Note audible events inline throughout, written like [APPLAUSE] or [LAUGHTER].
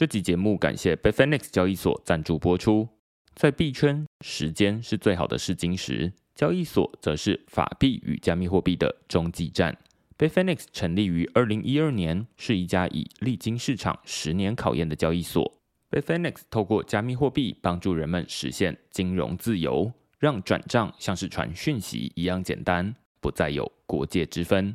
这集节目感谢 Bitfinex 交易所赞助播出。在币圈，时间是最好的试金石，交易所则是法币与加密货币的中继站。Bitfinex 成立于二零一二年，是一家已历经市场十年考验的交易所。Bitfinex 透过加密货币帮助人们实现金融自由，让转账像是传讯息一样简单，不再有国界之分。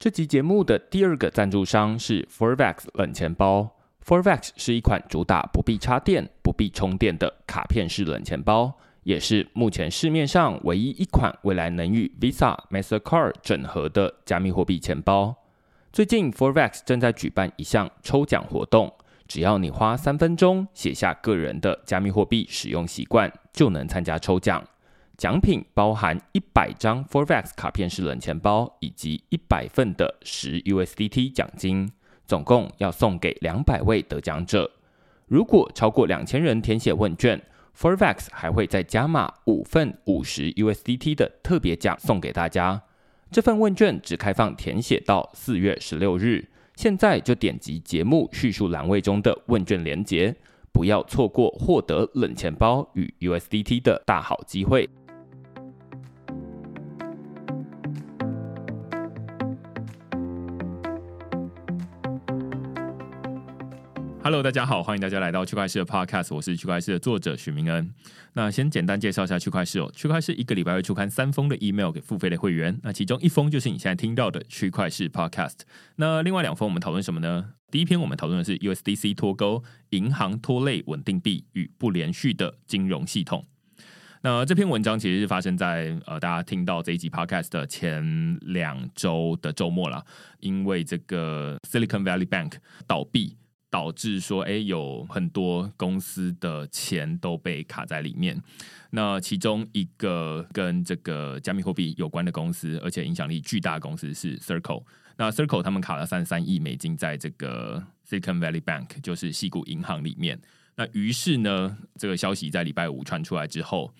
这集节目的第二个赞助商是 Forvax 冷钱包。Forvax 是一款主打不必插电、不必充电的卡片式冷钱包，也是目前市面上唯一一款未来能与 Visa、Mastercard 整合的加密货币钱包。最近，Forvax 正在举办一项抽奖活动，只要你花三分钟写下个人的加密货币使用习惯，就能参加抽奖。奖品包含一百张 Forex 卡片式冷钱包以及一百份的十 USDT 奖金，总共要送给两百位得奖者。如果超过两千人填写问卷，Forex 还会再加码五份五十 USDT 的特别奖送给大家。这份问卷只开放填写到四月十六日，现在就点击节目叙述栏位中的问卷连结，不要错过获得冷钱包与 USDT 的大好机会。Hello，大家好，欢迎大家来到区块势的 Podcast，我是区块势的作者许明恩。那先简单介绍一下区块势哦，区块势一个礼拜会出刊三封的 email 给付费的会员，那其中一封就是你现在听到的区块势 Podcast。那另外两封我们讨论什么呢？第一篇我们讨论的是 USDC 脱钩，银行拖累稳定币与不连续的金融系统。那这篇文章其实是发生在呃大家听到这一集 Podcast 的前两周的周末了，因为这个 Silicon Valley Bank 倒闭。导致说，哎，有很多公司的钱都被卡在里面。那其中一个跟这个加密货币有关的公司，而且影响力巨大的公司是 Circle。那 Circle 他们卡了三十三亿美金在这个 Silicon Valley Bank，就是西谷银行里面。那于是呢，这个消息在礼拜五传出来之后。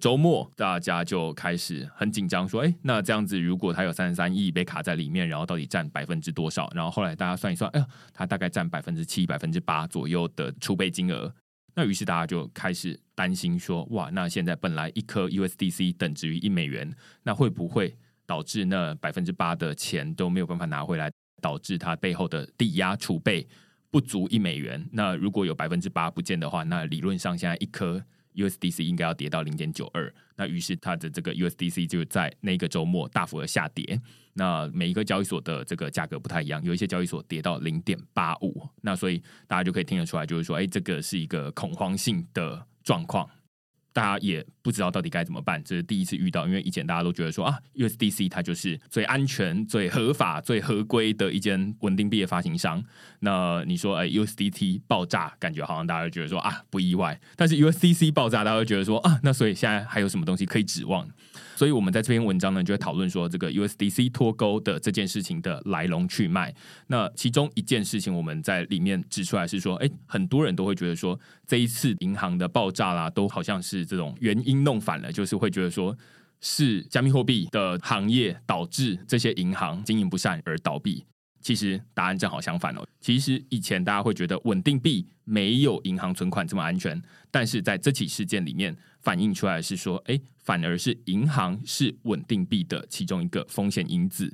周末，大家就开始很紧张，说：“哎，那这样子，如果他有三十三亿被卡在里面，然后到底占百分之多少？然后后来大家算一算，哎呀，他大概占百分之七、百分之八左右的储备金额。那于是大家就开始担心说：哇，那现在本来一颗 USDC 等值于一美元，那会不会导致那百分之八的钱都没有办法拿回来，导致它背后的抵押储备不足一美元？那如果有百分之八不见的话，那理论上现在一颗。” USDC 应该要跌到零点九二，那于是它的这个 USDC 就在那个周末大幅的下跌。那每一个交易所的这个价格不太一样，有一些交易所跌到零点八五，那所以大家就可以听得出来，就是说，哎，这个是一个恐慌性的状况。大家也不知道到底该怎么办，这是第一次遇到，因为以前大家都觉得说啊，USDC 它就是最安全、最合法、最合规的一间稳定币的发行商。那你说，哎，USDT 爆炸，感觉好像大家都觉得说啊，不意外。但是 USDC 爆炸，大家都觉得说啊，那所以现在还有什么东西可以指望？所以，我们在这篇文章呢，就会讨论说这个 USDC 脱钩的这件事情的来龙去脉。那其中一件事情，我们在里面指出来是说，哎，很多人都会觉得说，这一次银行的爆炸啦，都好像是这种原因弄反了，就是会觉得说是加密货币的行业导致这些银行经营不善而倒闭。其实答案正好相反哦。其实以前大家会觉得稳定币没有银行存款这么安全，但是在这起事件里面反映出来是说，哎，反而是银行是稳定币的其中一个风险因子。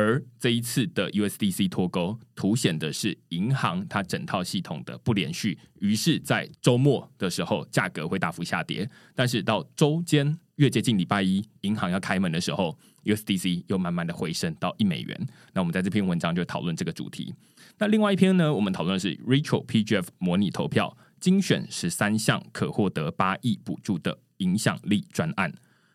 而这一次的 USDC 脱钩，凸显的是银行它整套系统的不连续。于是，在周末的时候，价格会大幅下跌，但是到周间越接近礼拜一，银行要开门的时候。USDC 又慢慢的回升到一美元。那我们在这篇文章就讨论这个主题。那另外一篇呢，我们讨论的是 Rachel PGF 模拟投票精选十三项可获得八亿补助的影响力专案。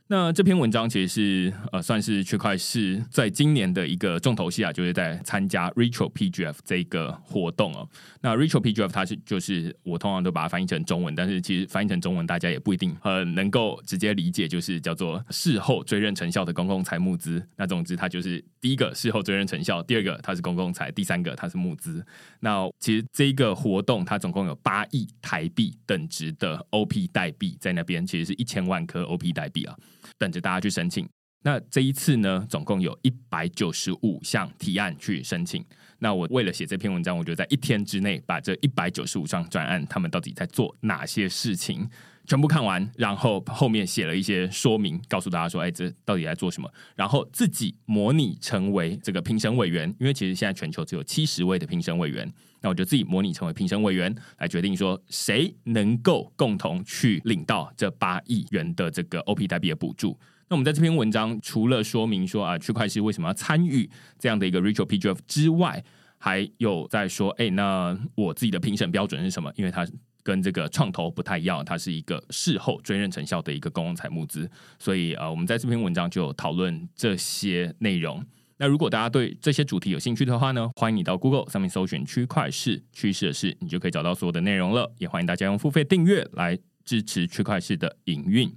那这篇文章其实是呃，算是区块势在今年的一个重头戏啊，就是在参加 Retro PGF 这个活动哦。那 Retro PGF 它是就是我通常都把它翻译成中文，但是其实翻译成中文大家也不一定很能够直接理解，就是叫做事后追认成效的公共财募资。那总之它就是第一个事后追认成效，第二个它是公共财，第三个它是募资。那其实这一个活动它总共有八亿台币等值的 OP 代币在那边，其实是一千万颗 OP 代币啊。等着大家去申请。那这一次呢，总共有一百九十五项提案去申请。那我为了写这篇文章，我就在一天之内把这一百九十五项专案，他们到底在做哪些事情，全部看完。然后后面写了一些说明，告诉大家说：“哎，这到底在做什么？”然后自己模拟成为这个评审委员，因为其实现在全球只有七十位的评审委员。那我就自己模拟成为评审委员，来决定说谁能够共同去领到这八亿元的这个 OP 代币的补助。那我们在这篇文章除了说明说啊，区块势为什么要参与这样的一个 Retro PGF 之外，还有在说，哎，那我自己的评审标准是什么？因为它跟这个创投不太一样，它是一个事后追认成效的一个公共财募资，所以呃，我们在这篇文章就讨论这些内容。那如果大家对这些主题有兴趣的话呢，欢迎你到 Google 上面搜寻区块市趋势的势，你就可以找到所有的内容了。也欢迎大家用付费订阅来支持区块市的营运。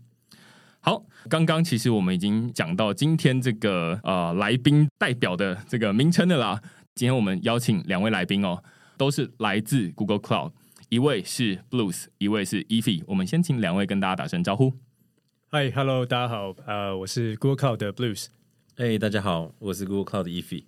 好，刚刚其实我们已经讲到今天这个呃来宾代表的这个名称的啦。今天我们邀请两位来宾哦，都是来自 Google Cloud，一位是 Blues，一位是 Effy。我们先请两位跟大家打声招呼。Hi，Hello，大家好，呃，我是 Google Cloud 的 Blues。哎，大家好，我是 Google Cloud 的 Effy。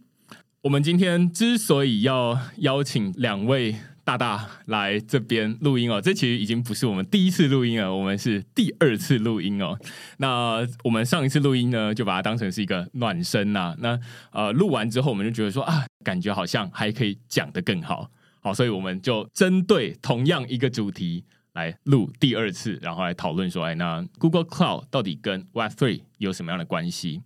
我们今天之所以要邀请两位大大来这边录音哦，这其实已经不是我们第一次录音了，我们是第二次录音哦。那我们上一次录音呢，就把它当成是一个暖身呐、啊。那呃，录完之后，我们就觉得说啊，感觉好像还可以讲得更好，好，所以我们就针对同样一个主题来录第二次，然后来讨论说，哎，那 Google Cloud 到底跟 Web3 有什么样的关系？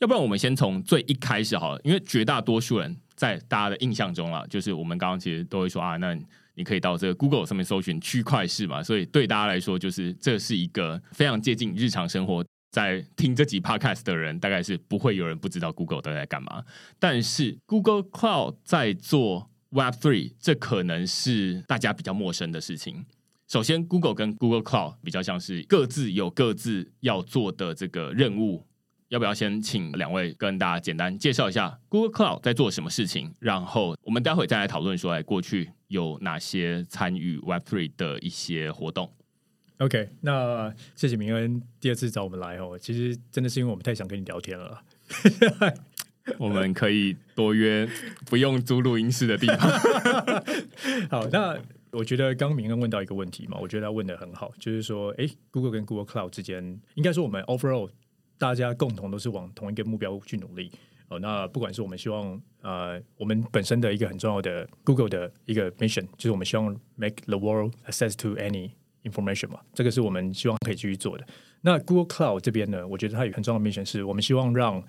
要不然我们先从最一开始好了，因为绝大多数人在大家的印象中啊，就是我们刚刚其实都会说啊，那你可以到这个 Google 上面搜寻区块势嘛，所以对大家来说，就是这是一个非常接近日常生活，在听这集 Podcast 的人，大概是不会有人不知道 Google 都在干嘛。但是 Google Cloud 在做 Web Three，这可能是大家比较陌生的事情。首先，Google 跟 Google Cloud 比较像是各自有各自要做的这个任务。要不要先请两位跟大家简单介绍一下 Google Cloud 在做什么事情？然后我们待会再来讨论说，哎，过去有哪些参与 Web Three 的一些活动？OK，那谢谢明恩第二次找我们来哦。其实真的是因为我们太想跟你聊天了。我们可以多约不用租录音室的地方。[LAUGHS] 好，那我觉得刚明恩问到一个问题嘛，我觉得他问得很好，就是说，哎，Google 跟 Google Cloud 之间，应该说我们 Overall。大家共同都是往同一个目标去努力哦。那不管是我们希望呃，我们本身的一个很重要的 Google 的一个 mission，就是我们希望 make the world access to any information 嘛，这个是我们希望可以继续做的。那 Google Cloud 这边呢，我觉得它有很重要的 mission，是我们希望让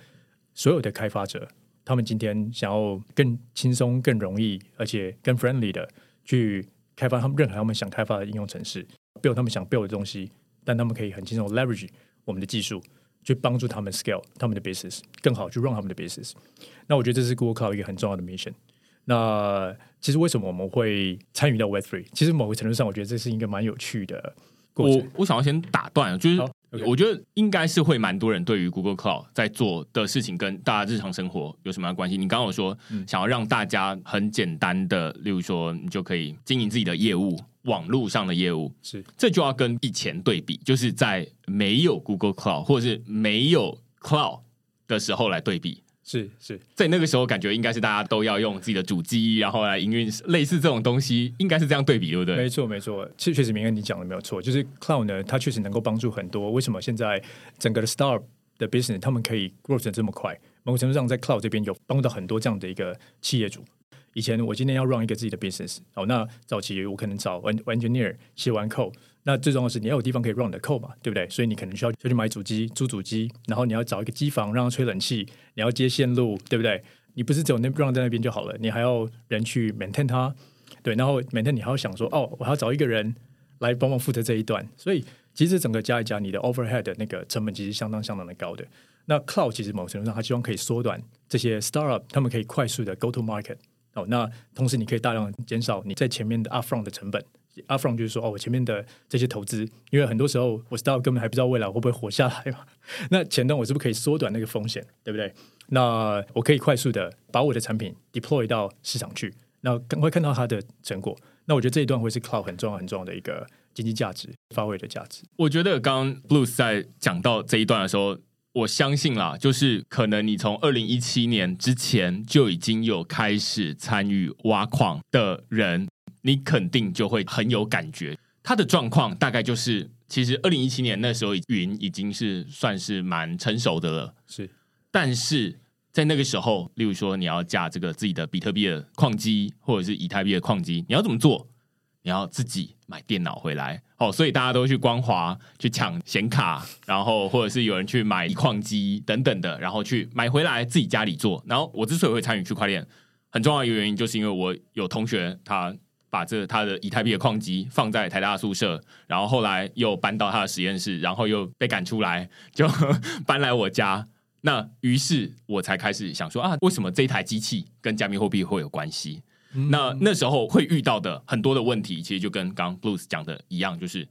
所有的开发者，他们今天想要更轻松、更容易，而且更 friendly 的去开发他们任何他们想开发的应用程式，build 他们想 build 的东西，但他们可以很轻松 leverage 我们的技术。去帮助他们 scale 他们的 business 更好，去 run 他们的 business。那我觉得这是 Google Cloud 一个很重要的 mission。那其实为什么我们会参与到 Web3？其实某个程度上，我觉得这是一个蛮有趣的过程。我我想要先打断，就是.我觉得应该是会蛮多人对于 Google Cloud 在做的事情跟大家日常生活有什么样的关系？你刚刚有说、嗯、想要让大家很简单的，例如说你就可以经营自己的业务。网络上的业务是，这就要跟以前对比，就是在没有 Google Cloud 或者是没有 Cloud 的时候来对比。是是，在那个时候，感觉应该是大家都要用自己的主机，然后来营运类似这种东西，应该是这样对比，对不对？没错没错，其实确实明恩你讲的没有错，就是 Cloud 呢，它确实能够帮助很多。为什么现在整个的 Start 的 Business 他们可以 Grow 成这么快？某种程度上，在 Cloud 这边有帮到很多这样的一个企业主。以前我今天要 run 一个自己的 business，哦，那早期我可能找 engineer 写完 code，那最重要的是你要有地方可以 run 的 code 嘛，对不对？所以你可能需要就去买主机、租主机，然后你要找一个机房让它吹冷气，你要接线路，对不对？你不是只有那 run 在那边就好了，你还要人去 maintain 它，对，然后 maintain 你还要想说，哦，我还要找一个人来帮忙负责这一段，所以其实整个加一加，你的 overhead 的那个成本其实相当相当的高的。那 cloud 其实某程度上，它希望可以缩短这些 startup 他们可以快速的 go to market 哦。那同时你可以大量减少你在前面的 upfront 的成本。Upfront 就是说哦，我前面的这些投资，因为很多时候我 start 根本还不知道未来会不会活下来嘛。[LAUGHS] 那前端我是不是可以缩短那个风险，对不对？那我可以快速的把我的产品 deploy 到市场去，那赶快看到它的成果。那我觉得这一段会是 cloud 很重要很重要的一个经济价值发挥的价值。我觉得刚刚 Blues 在讲到这一段的时候。我相信啦，就是可能你从二零一七年之前就已经有开始参与挖矿的人，你肯定就会很有感觉。他的状况大概就是，其实二零一七年那时候云已经是算是蛮成熟的了，是。但是在那个时候，例如说你要架这个自己的比特币的矿机，或者是以太币的矿机，你要怎么做？你要自己买电脑回来哦，所以大家都去光华去抢显卡，然后或者是有人去买矿机等等的，然后去买回来自己家里做。然后我之所以会参与区块链，很重要的一个原因，就是因为我有同学他把这他的以太币的矿机放在台大宿舍，然后后来又搬到他的实验室，然后又被赶出来，就 [LAUGHS] 搬来我家。那于是我才开始想说啊，为什么这台机器跟加密货币会有关系？那那时候会遇到的很多的问题，其实就跟刚 Blues 讲的一样，就是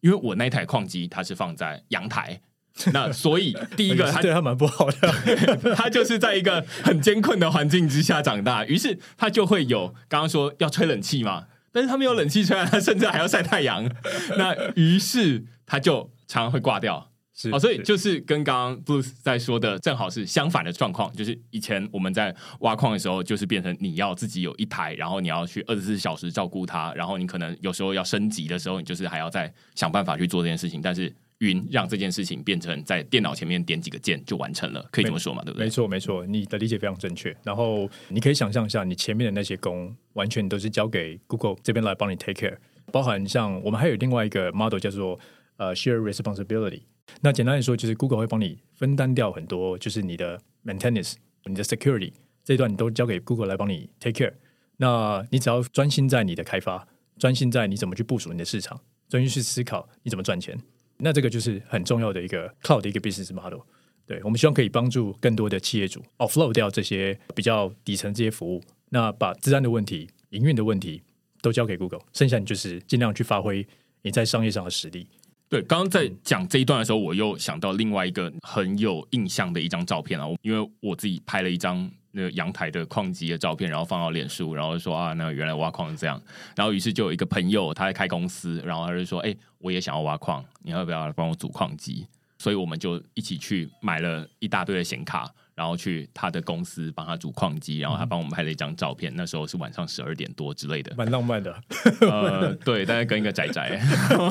因为我那台矿机它是放在阳台，[LAUGHS] 那所以第一个他对他蛮不好的，[LAUGHS] 他就是在一个很艰困的环境之下长大，于是他就会有刚刚说要吹冷气嘛，但是他没有冷气吹，他甚至还要晒太阳，[LAUGHS] 那于是他就常常会挂掉。是哦，所以就是跟刚刚 Blues 在说的，正好是相反的状况。就是以前我们在挖矿的时候，就是变成你要自己有一台，然后你要去二十四小时照顾它，然后你可能有时候要升级的时候，你就是还要再想办法去做这件事情。但是云让这件事情变成在电脑前面点几个键就完成了，可以这么说嘛？对不对？没错，没错，你的理解非常正确。然后你可以想象一下，你前面的那些工完全都是交给 Google 这边来帮你 take care，包含像我们还有另外一个 model 叫做呃 share responsibility。那简单来说，就是 Google 会帮你分担掉很多，就是你的 maintenance、你的 security 这一段，你都交给 Google 来帮你 take care。那你只要专心在你的开发，专心在你怎么去部署你的市场，专心去思考你怎么赚钱。那这个就是很重要的一个 cloud 的一个 business model。对，我们希望可以帮助更多的企业主 offload 掉这些比较底层这些服务，那把治安的问题、营运的问题都交给 Google，剩下你就是尽量去发挥你在商业上的实力。对，刚刚在讲这一段的时候，我又想到另外一个很有印象的一张照片啊，因为我自己拍了一张那个阳台的矿机的照片，然后放到脸书，然后说啊，那原来挖矿是这样，然后于是就有一个朋友他在开公司，然后他就说，哎，我也想要挖矿，你要不要来帮我组矿机？所以我们就一起去买了一大堆的显卡，然后去他的公司帮他组矿机，然后他帮我们拍了一张照片。那时候是晚上十二点多之类的，蛮浪漫的。呃，对，但是跟一个宅宅，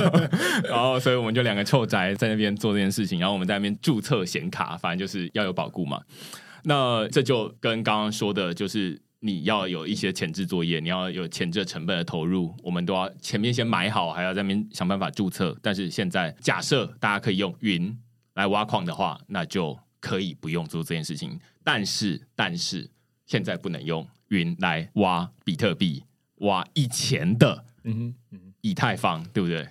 [LAUGHS] 然后所以我们就两个臭宅在那边做这件事情，然后我们在那边注册显卡，反正就是要有保固嘛。那这就跟刚刚说的，就是。你要有一些前置作业，你要有前置成本的投入，我们都要前面先买好，还要在那边想办法注册。但是现在假设大家可以用云来挖矿的话，那就可以不用做这件事情。但是，但是现在不能用云来挖比特币，挖以前的嗯以太坊，对不对？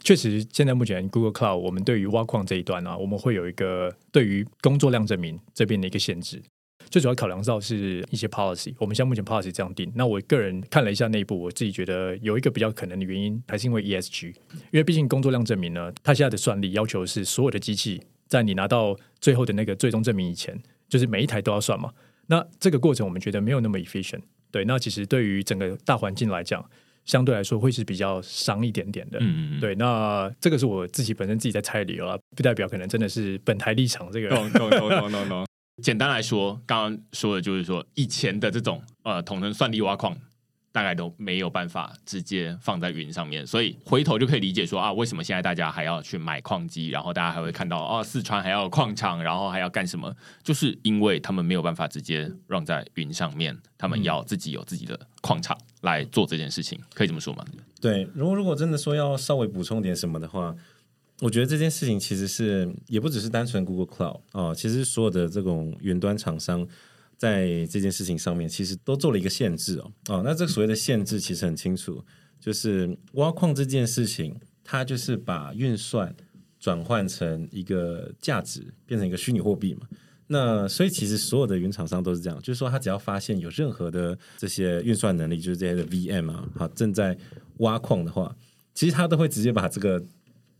确实，现在目前 Google Cloud 我们对于挖矿这一端呢、啊，我们会有一个对于工作量证明这边的一个限制。最主要考量到是一些 policy，我们现在目前 policy 这样定。那我个人看了一下内部，我自己觉得有一个比较可能的原因，还是因为 ESG，因为毕竟工作量证明呢，它现在的算力要求是所有的机器在你拿到最后的那个最终证明以前，就是每一台都要算嘛。那这个过程我们觉得没有那么 efficient。对，那其实对于整个大环境来讲，相对来说会是比较伤一点点的。嗯嗯。对，那这个是我自己本身自己在猜的理由啊，不代表可能真的是本台立场这个。No no no no no。简单来说，刚刚说的就是说，以前的这种呃统称算力挖矿，大概都没有办法直接放在云上面，所以回头就可以理解说啊，为什么现在大家还要去买矿机，然后大家还会看到哦，四川还要矿场，然后还要干什么？就是因为他们没有办法直接让在云上面，他们要自己有自己的矿场来做这件事情，可以这么说吗？对，如果如果真的说要稍微补充点什么的话。我觉得这件事情其实是也不只是单纯 Google Cloud 哦，其实所有的这种云端厂商在这件事情上面其实都做了一个限制哦。哦，那这所谓的限制其实很清楚，就是挖矿这件事情，它就是把运算转换成一个价值，变成一个虚拟货币嘛。那所以其实所有的云厂商都是这样，就是说他只要发现有任何的这些运算能力，就是这些的 VM 啊，好正在挖矿的话，其实他都会直接把这个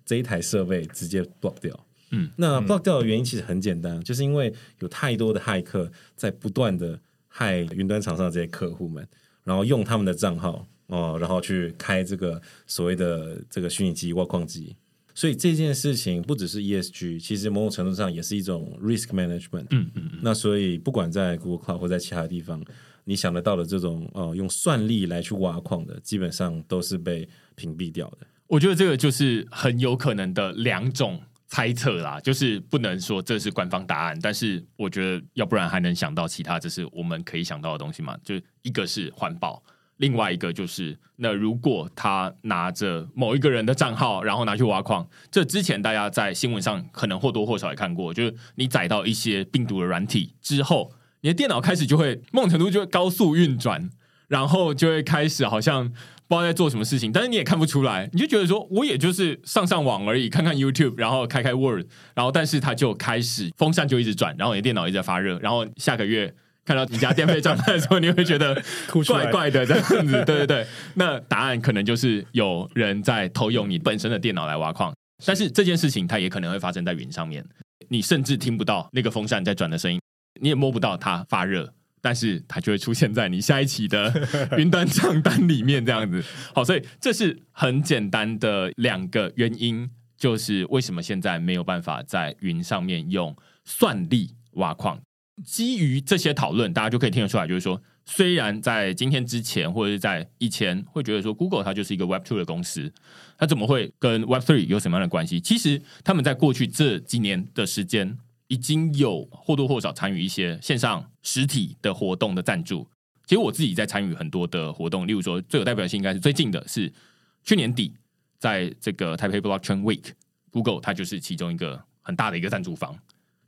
这一台设备直接 block 掉。嗯，那 block 掉的原因其实很简单，就是因为有太多的骇客在不断的害云端厂商的这些客户们，然后用他们的账号哦，然后去开这个所谓的这个虚拟机挖矿机。所以这件事情不只是 ESG，其实某种程度上也是一种 risk management。嗯嗯。那所以不管在 Google Cloud 或在其他地方，你想得到的这种呃用算力来去挖矿的，基本上都是被屏蔽掉的。我觉得这个就是很有可能的两种猜测啦，就是不能说这是官方答案，但是我觉得要不然还能想到其他，这是我们可以想到的东西嘛？就一个是环保。另外一个就是，那如果他拿着某一个人的账号，然后拿去挖矿，这之前大家在新闻上可能或多或少也看过，就是你载到一些病毒的软体之后，你的电脑开始就会某种程度就会高速运转，然后就会开始好像不知道在做什么事情，但是你也看不出来，你就觉得说我也就是上上网而已，看看 YouTube，然后开开 Word，然后但是它就开始风扇就一直转，然后你的电脑一直在发热，然后下个月。看到你家电费账单的时候，[LAUGHS] 你会觉得怪怪的这样子，对对对。那答案可能就是有人在偷用你本身的电脑来挖矿，但是这件事情它也可能会发生在云上面，你甚至听不到那个风扇在转的声音，你也摸不到它发热，但是它就会出现在你下一期的 [LAUGHS] 云端账单里面这样子。好，所以这是很简单的两个原因，就是为什么现在没有办法在云上面用算力挖矿。基于这些讨论，大家就可以听得出来，就是说，虽然在今天之前或者是在以前，会觉得说 Google 它就是一个 Web Two 的公司，它怎么会跟 Web Three 有什么样的关系？其实他们在过去这几年的时间，已经有或多或少参与一些线上实体的活动的赞助。其实我自己在参与很多的活动，例如说最有代表性应该是最近的是去年底在这个 Taipei Blockchain Week，Google 它就是其中一个很大的一个赞助方。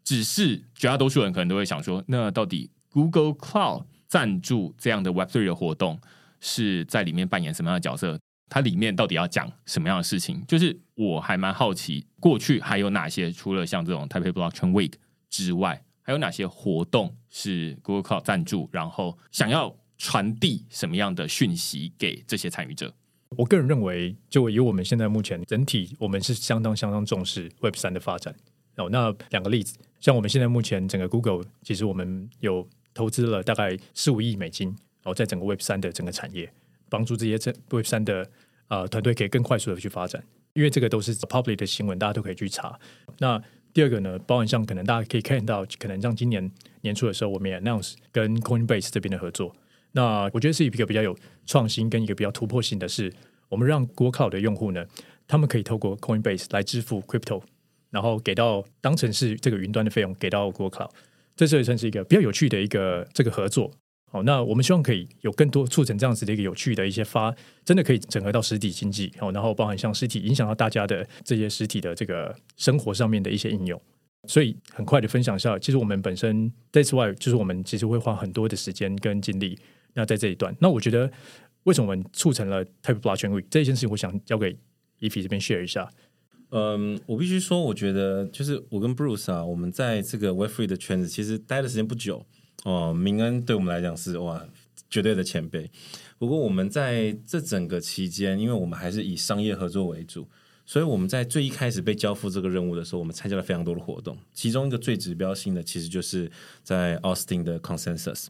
只是绝大多数人可能都会想说，那到底 Google Cloud 赞助这样的 Web3 的活动是在里面扮演什么样的角色？它里面到底要讲什么样的事情？就是我还蛮好奇，过去还有哪些除了像这种 Taipei Blockchain Week 之外，还有哪些活动是 Google Cloud 赞助？然后想要传递什么样的讯息给这些参与者？我个人认为，就以我们现在目前整体，我们是相当相当重视 Web 三的发展。哦，那两个例子。像我们现在目前整个 Google，其实我们有投资了大概十五亿美金，哦，在整个 Web 三的整个产业，帮助这些这 Web 三的呃团队可以更快速的去发展。因为这个都是 public 的新闻，大家都可以去查。那第二个呢，包含像可能大家可以看到，可能像今年年初的时候，我们也 announce 跟 Coinbase 这边的合作。那我觉得是一个比较有创新跟一个比较突破性的是，我们让 Google 的用户呢，他们可以透过 Coinbase 来支付 Crypto。然后给到当成是这个云端的费用给到 Google Cloud，这是也算是一个比较有趣的一个这个合作。好，那我们希望可以有更多促成这样子的一个有趣的一些发，真的可以整合到实体经济。好，然后包含像实体影响到大家的这些实体的这个生活上面的一些应用。所以很快的分享一下，其实我们本身 That's why 就是我们其实会花很多的时间跟精力。那在这一段，那我觉得为什么我们促成了 Taipei Blockchain Week 这件事情，我想交给 e p 这边 share 一下。嗯，我必须说，我觉得就是我跟 Bruce 啊，我们在这个 Web Free 的圈子其实待的时间不久哦。明恩对我们来讲是哇，绝对的前辈。不过我们在这整个期间，因为我们还是以商业合作为主，所以我们在最一开始被交付这个任务的时候，我们参加了非常多的活动。其中一个最指标性的，其实就是在 Austin 的 Consensus。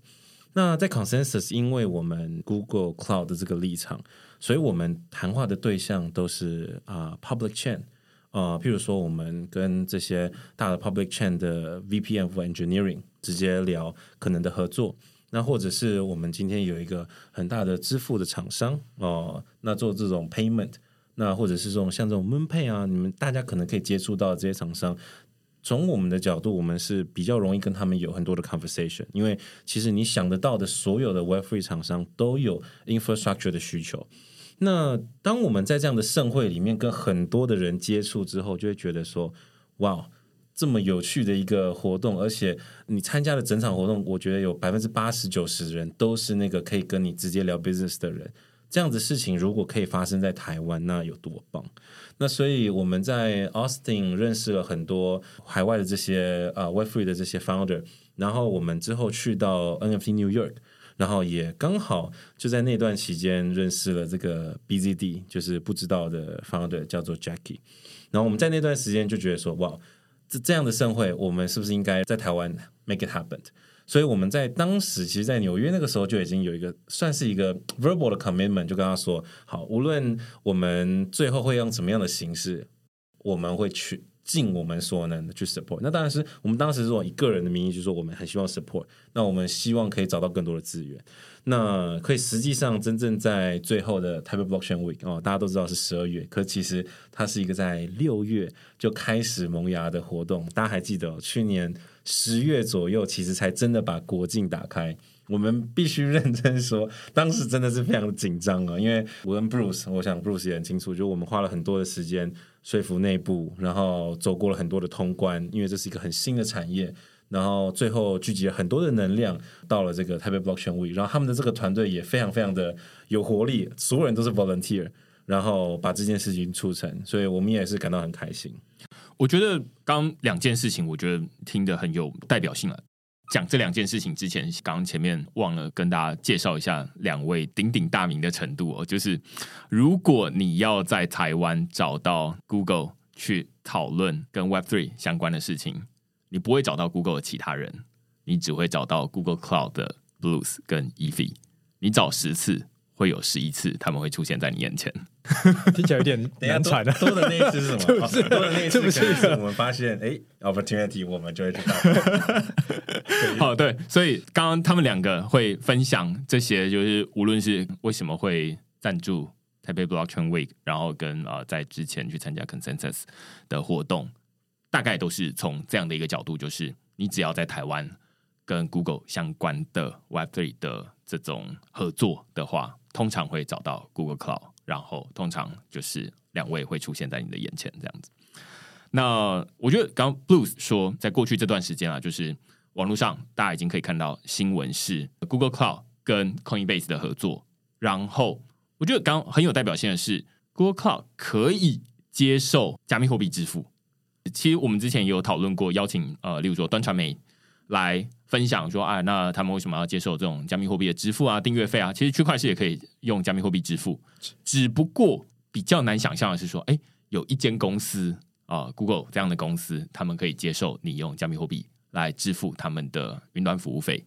那在 Consensus，因为我们 Google Cloud 的这个立场，所以我们谈话的对象都是啊、Public Chain。呃，譬如说，我们跟这些大的 public chain 的 VP of Engineering 直接聊可能的合作，那或者是我们今天有一个很大的支付的厂商哦、那做这种 payment，那或者是这种像这种 MoonPay 啊，你们大家可能可以接触到这些厂商，从我们的角度，我们是比较容易跟他们有很多的 conversation，因为其实你想得到的所有的 Web3 厂商都有 infrastructure 的需求。那当我们在这样的盛会里面跟很多的人接触之后，就会觉得说，哇，这么有趣的一个活动，而且你参加的整场活动，我觉得有百分之八十九十的人都是那个可以跟你直接聊 business 的人。这样子事情如果可以发生在台湾，那有多棒？那所以我们在 Austin 认识了很多海外的这些啊、Web3 的这些 founder，然后我们之后去到 NFT New York，然后也刚好就在那段期间认识了这个 BZD，就是不知道的 founder 叫做 Jackie，然后我们在那段时间就觉得说，哇，这这样的盛会，我们是不是应该在台湾 make it happen？所以我们在当时，其实，在纽约那个时候就已经有一个算是一个 verbal 的 commitment，就跟他说，好，无论我们最后会用什么样的形式，我们会去尽我们所能的去 support。那当然是我们当时是以个人的名义，就是说我们很希望 support。那我们希望可以找到更多的资源。那可以实际上真正在最后的 Taipei Blockchain Week 哦，大家都知道是十二月，可其实它是一个在六月就开始萌芽的活动。大家还记得、去年？十月左右，其实才真的把国境打开。我们必须认真说，当时真的是非常的紧张啊！因为我跟 Bruce，我想 Bruce 也很清楚，就我们花了很多的时间说服内部，然后走过了很多的通关，因为这是一个很新的产业。然后最后聚集了很多的能量，到了这个 TAP Blockchain 里然后他们的这个团队也非常非常的有活力，所有人都是 volunteer，然后把这件事情促成，所以我们也是感到很开心。我觉得刚两件事情，我觉得听得很有代表性了。讲这两件事情之前，刚刚前面忘了跟大家介绍一下两位鼎鼎大名的程度哦。就是如果你要在台湾找到 Google 去讨论跟 Web Three 相关的事情，你不会找到 Google 的其他人，你只会找到 Google Cloud 的 Blues 跟 EV。你找十次，会有十一次，他们会出现在你眼前，[LAUGHS] 听起来有点难产的。多的那一次是什么？[LAUGHS] 是不是多的那一次是不是我们发现，哎，opportunity，我们就会知道。[LAUGHS] 好，对，所以刚刚他们两个会分享这些，就是无论是为什么会赞助台北 Blockchain Week，然后跟啊、呃、在之前去参加 Consensus 的活动，大概都是从这样的一个角度，就是你只要在台湾跟 Google 相关的 Web Three 的这种合作的话。通常会找到 Google Cloud，然后通常就是两位会出现在你的眼前这样子。那我觉得刚 Blues 说，在过去这段时间啊，就是网络上大家已经可以看到新闻是 Google Cloud 跟 Coinbase 的合作。然后我觉得刚刚很有代表性的是 Google Cloud 可以接受加密货币支付。其实我们之前也有讨论过，邀请呃，例如说端传媒来。分享说啊，那他们为什么要接受这种加密货币的支付啊、订阅费啊？其实区块链也可以用加密货币支付，只不过比较难想象的是说，哎，有一间公司啊、，Google 这样的公司，他们可以接受你用加密货币来支付他们的云端服务费。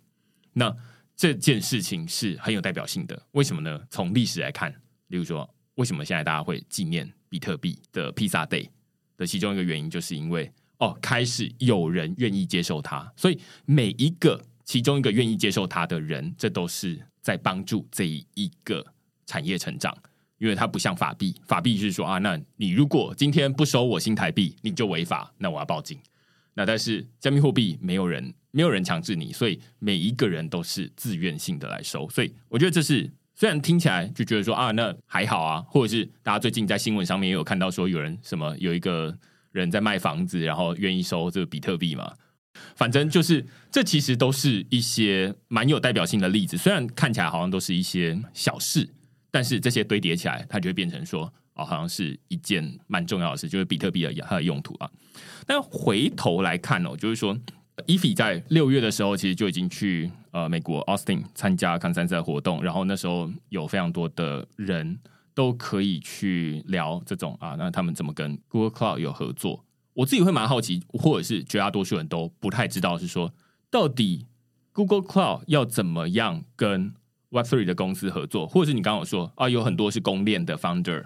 那这件事情是很有代表性的，为什么呢？从历史来看，例如说，为什么现在大家会纪念比特币的披萨 Day 的其中一个原因，就是因为。哦，开始有人愿意接受它，所以每一个其中一个愿意接受它的人，这都是在帮助这一个产业成长。因为它不像法币，法币是说啊，那你如果今天不收我新台币，你就违法，那我要报警。那但是加密货币没有人没有人强制你，所以每一个人都是自愿性的来收。所以我觉得这是虽然听起来就觉得说啊，那还好啊，或者是大家最近在新闻上面也有看到说有人什么有一个。人在卖房子，然后愿意收这个比特币嘛？反正就是，这其实都是一些蛮有代表性的例子。虽然看起来好像都是一些小事，但是这些堆叠起来，它就会变成说，哦，好像是一件蛮重要的事，就是比特币的它的用途啊。但回头来看哦，就是说伊菲在六月的时候，其实就已经去呃美国 Austin 参加 Consensus 活动，然后那时候有非常多的人。都可以去聊这种啊，那他们怎么跟 Google Cloud 有合作？我自己会蛮好奇，或者是绝大多数人都不太知道，是说到底 Google Cloud 要怎么样跟 Web3 的公司合作，或者是你刚刚有说啊，有很多是公链的 Founder，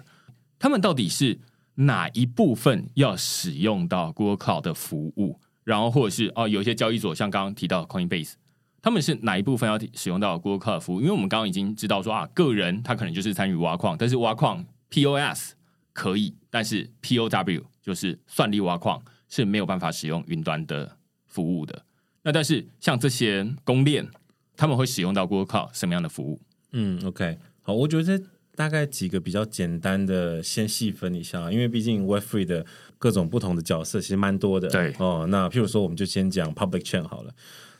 他们到底是哪一部分要使用到 Google Cloud 的服务？然后或者是哦、啊，有一些交易所像刚刚提到 Coinbase。他们是哪一部分要使用到 Google Cloud 服务？因为我们刚刚已经知道说啊，个人他可能就是参与挖矿，但是挖矿 POS 可以，但是 POW 就是算力挖矿是没有办法使用云端的服务的。那但是像这些公链，他们会使用到 Google Cloud 什么样的服务？嗯，OK，好，我觉得这大概几个比较简单的，先细分一下，因为毕竟 Web3 的各种不同的角色其实蛮多的。对，哦，那譬如说，我们就先讲 Public Chain 好了。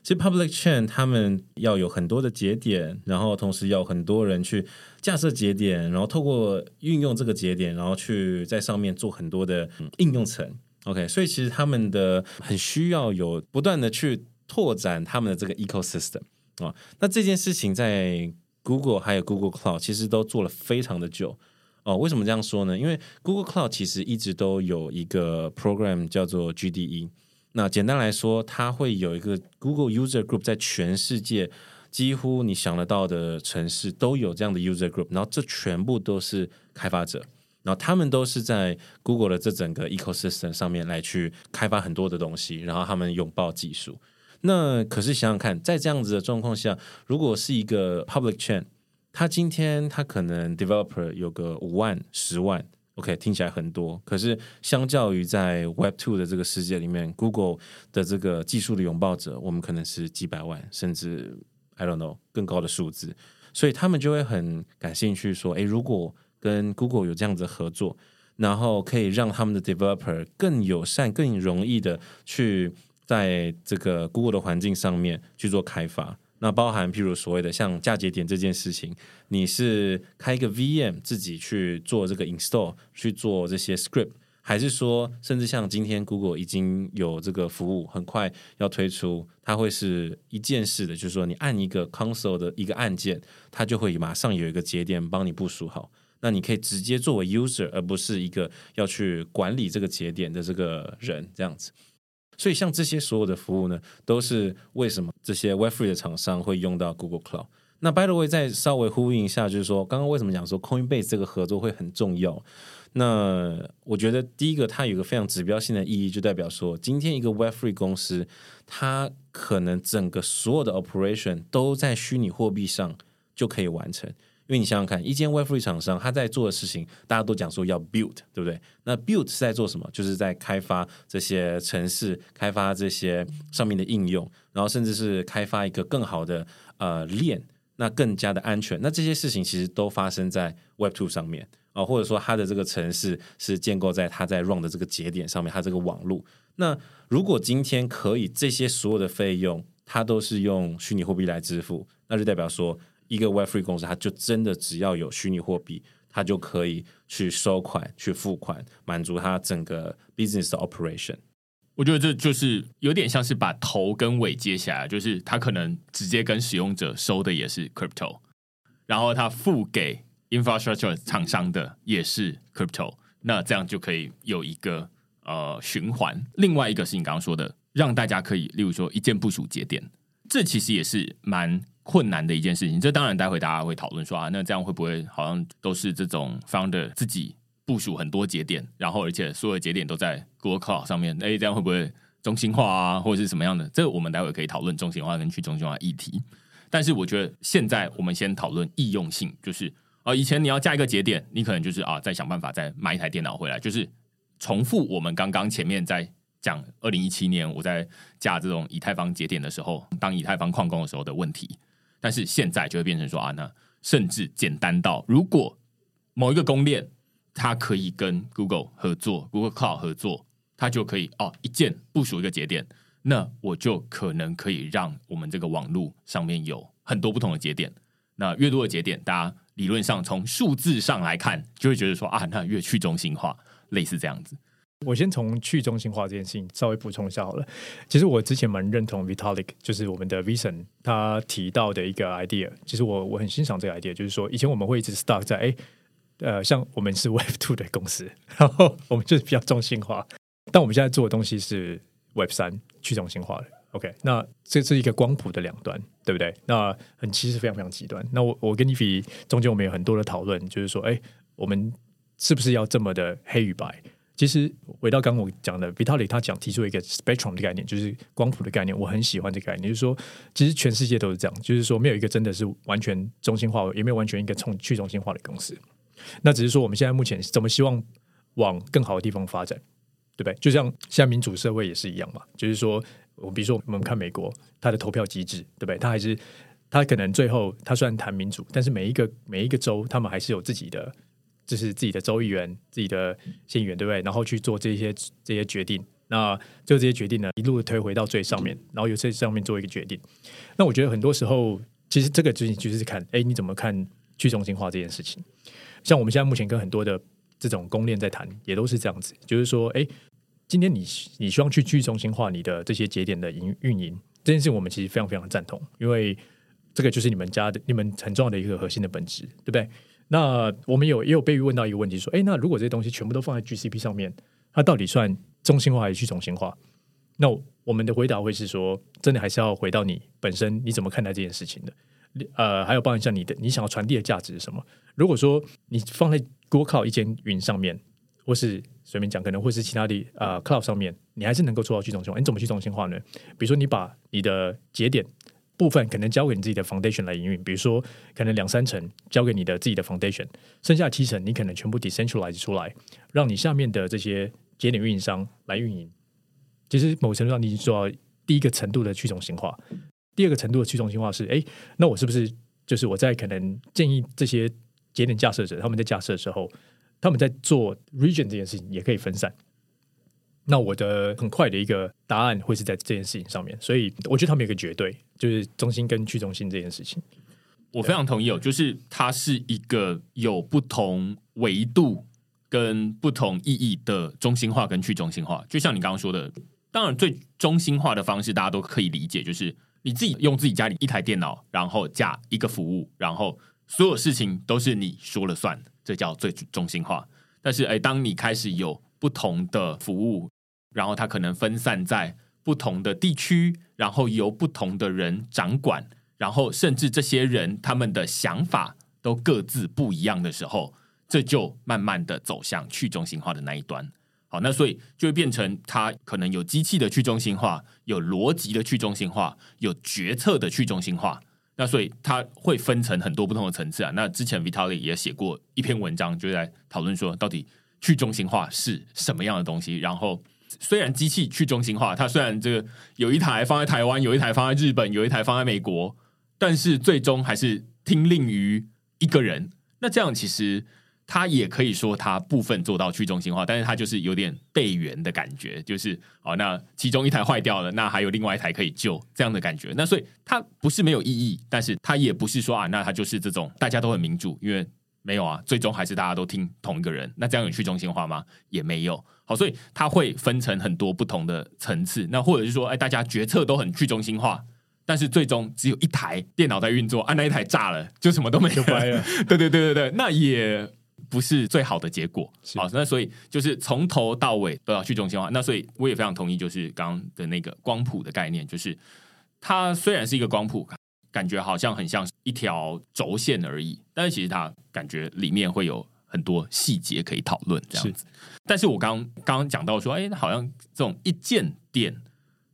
其实 public chain 他们要有很多的节点，然后同时要很多人去架设节点，然后透过运用这个节点，然后去在上面做很多的应用层。OK，所以其实他们的很需要有不断的去拓展他们的这个 ecosystem 啊。那这件事情在 Google 还有 Google Cloud 其实都做了非常的久哦。为什么这样说呢？因为 Google Cloud 其实一直都有一个 program 叫做 GDE。那简单来说，它会有一个 Google User Group，在全世界几乎你想得到的城市都有这样的 User Group，然后这全部都是开发者，然后他们都是在 Google 的这整个 ecosystem 上面来去开发很多的东西，然后他们拥抱技术。那可是想想看，在这样子的状况下，如果是一个 Public Chain，他今天他可能 Developer 有个五万、十万。OK，听起来很多，可是相较于在 Web Two 的这个世界里面，Google 的这个技术的拥抱者，我们可能是几百万，甚至 I don't know 更高的数字，所以他们就会很感兴趣，说：诶，如果跟 Google 有这样子的合作，然后可以让他们的 Developer 更友善、更容易的去在这个 Google 的环境上面去做开发。那包含譬如所谓的像架节点这件事情，你是开一个 VM 自己去做这个 install 去做这些 script，还是说甚至像今天 Google 已经有这个服务，很快要推出，它会是一件事的，就是说你按一个 console 的一个按键，它就会马上有一个节点帮你部署好，那你可以直接作为 user，而不是一个要去管理这个节点的这个人这样子。所以，像这些所有的服务呢，都是为什么这些 Web3 的厂商会用到 Google Cloud。那 By the way，再稍微呼应一下，就是说，刚刚为什么讲说 Coinbase 这个合作会很重要？那我觉得第一个，它有一个非常指标性的意义，就代表说，今天一个 Web3 公司，它可能整个所有的 operation 都在虚拟货币上就可以完成。因为你想想看，一间 Web3 厂商他在做的事情，大家都讲说要 build，对不对？那 build 是在做什么？就是在开发这些城市，开发这些上面的应用，然后甚至是开发一个更好的呃链，那更加的安全。那这些事情其实都发生在 Web2 上面啊、呃，或者说它的这个城市是建构在它在 run 的这个节点上面，它这个网络。那如果今天可以这些所有的费用，它都是用虚拟货币来支付，那就代表说。一个 Web3 公司，它就真的只要有虚拟货币，它就可以去收款、去付款，满足它整个 business 的 operation。我觉得这就是有点像是把头跟尾接下来，就是它可能直接跟使用者收的也是 crypto，然后它付给 infrastructure 厂商的也是 crypto，那这样就可以有一个呃循环。另外一个是你刚刚说的，让大家可以，例如说一键部署节点，这其实也是蛮。困难的一件事情，这当然待会大家会讨论说啊，那这样会不会好像都是这种 founder 自己部署很多节点，然后而且所有节点都在 Google Cloud 上面，哎，这样会不会中心化啊，或者是什么样的？这个我们待会可以讨论中心化跟去中心化议题。但是我觉得现在我们先讨论易用性，就是啊，以前你要加一个节点，你可能就是啊，再想办法再买一台电脑回来，就是重复我们刚刚前面在。讲二零一七年我在架这种以太坊节点的时候，当以太坊矿工的时候的问题。但是现在就会变成说啊，那甚至简单到，如果某一个公链它可以跟 Google 合作，Google Cloud 合作，它就可以哦一键部署一个节点，那我就可能可以让我们这个网络上面有很多不同的节点。那越多的节点，大家理论上从数字上来看，就会觉得说啊，那越去中心化，类似这样子。我先从去中心化这件事情稍微补充一下好了。其实我之前蛮认同 Vitalik，就是我们的 Vincent 他提到的一个 idea。其实我我很欣赏这个 idea，就是说以前我们会一直 stuck 在哎呃，像我们是 Web Two 的公司，然后我们就是比较中心化。但我们现在做的东西是 Web 三去中心化的。OK，那这是一个光谱的两端，对不对？那很其实非常非常极端。那我我跟你比中间我们有很多的讨论，就是说哎，我们是不是要这么的黑与白？其实回到刚刚我讲的，Vitali 他讲提出一个 spectrum 的概念，就是光谱的概念，我很喜欢这个概念。就是说，其实全世界都是这样，就是说没有一个真的是完全中心化，也没有完全一个从去中心化的公司。那只是说我们现在目前怎么希望往更好的地方发展，对不对？就像现在民主社会也是一样嘛，就是说，我比如说我们看美国，它的投票机制，对不对？它还是它可能最后它虽然谈民主，但是每一个每一个州，他们还是有自己的。这是自己的州议员、自己的县议员，对不对？然后去做这些这些决定，那就这些决定呢，一路推回到最上面，然后由这上面做一个决定。那我觉得很多时候，其实这个就是就是看，哎，你怎么看去中心化这件事情？像我们现在目前跟很多的这种公链在谈，也都是这样子，就是说，哎，今天你你希望去去中心化你的这些节点的营运营这件事，我们其实非常非常赞同，因为这个就是你们家的你们很重要的一个核心的本质，对不对？那我们有也有被问到一个问题，说，哎，那如果这些东西全部都放在 GCP 上面，它到底算中心化还是去中心化？那我们的回答会是说，真的还是要回到你本身，你怎么看待这件事情的？呃，还有包含像你的，你想要传递的价值是什么？如果说你放在 Google 一间云上面，或是随便讲，可能会是其他的呃 Cloud 上面，你还是能够做到去中心化。你怎么去中心化呢？比如说，你把你的节点部分可能交给你自己的 Foundation 来营运，比如说可能两三成交给你的自己的 Foundation，剩下七成你可能全部 Decentralize 出来，让你下面的这些。节点运营商来运营，其实某程度上你已经做到第一个程度的去中心化。第二个程度的去中心化是：哎，那我是不是就是我在可能建议这些节点架设者他们在架设的时候，他们在做 region 这件事情也可以分散？那我的很快的一个答案会是在这件事情上面。所以我觉得他们有个绝对，就是中心跟去中心这件事情。我非常同意哦，就是它是一个有不同维度。跟不同意义的中心化跟去中心化，就像你刚刚说的，当然最中心化的方式大家都可以理解，就是你自己用自己家里一台电脑，然后架一个服务，然后所有事情都是你说了算，这叫最中心化。但是，哎，当你开始有不同的服务，然后它可能分散在不同的地区，然后由不同的人掌管，然后甚至这些人他们的想法都各自不一样的时候。这就慢慢的走向去中心化的那一端，好，那所以就会变成它可能有机器的去中心化，有逻辑的去中心化，有决策的去中心化。那所以它会分成很多不同的层次啊。那之前 Vitalik 也写过一篇文章，就在讨论说，到底去中心化是什么样的东西。然后虽然机器去中心化，它虽然这个有一台放在台湾，有一台放在日本，有一台放在美国，但是最终还是听令于一个人。那这样其实。它也可以说它部分做到去中心化，但是它就是有点备援的感觉，就是哦，那其中一台坏掉了，那还有另外一台可以救这样的感觉。那所以它不是没有意义，但是它也不是说啊，那它就是这种大家都很民主，因为没有啊，最终还是大家都听同一个人。那这样有去中心化吗？也没有。好，所以它会分成很多不同的层次。那或者是说，哎，大家决策都很去中心化，但是最终只有一台电脑在运作，啊，那一台炸了，就什么都没有了。[LAUGHS] 对对对对对，那也。不是最好的结果，好，那所以就是从头到尾都要去中心化。那所以我也非常同意，就是刚刚的那个光谱的概念，就是它虽然是一个光谱，感觉好像很像一条轴线而已，但是其实它感觉里面会有很多细节可以讨论这样子。但是我刚刚刚讲到说，哎，好像这种一键点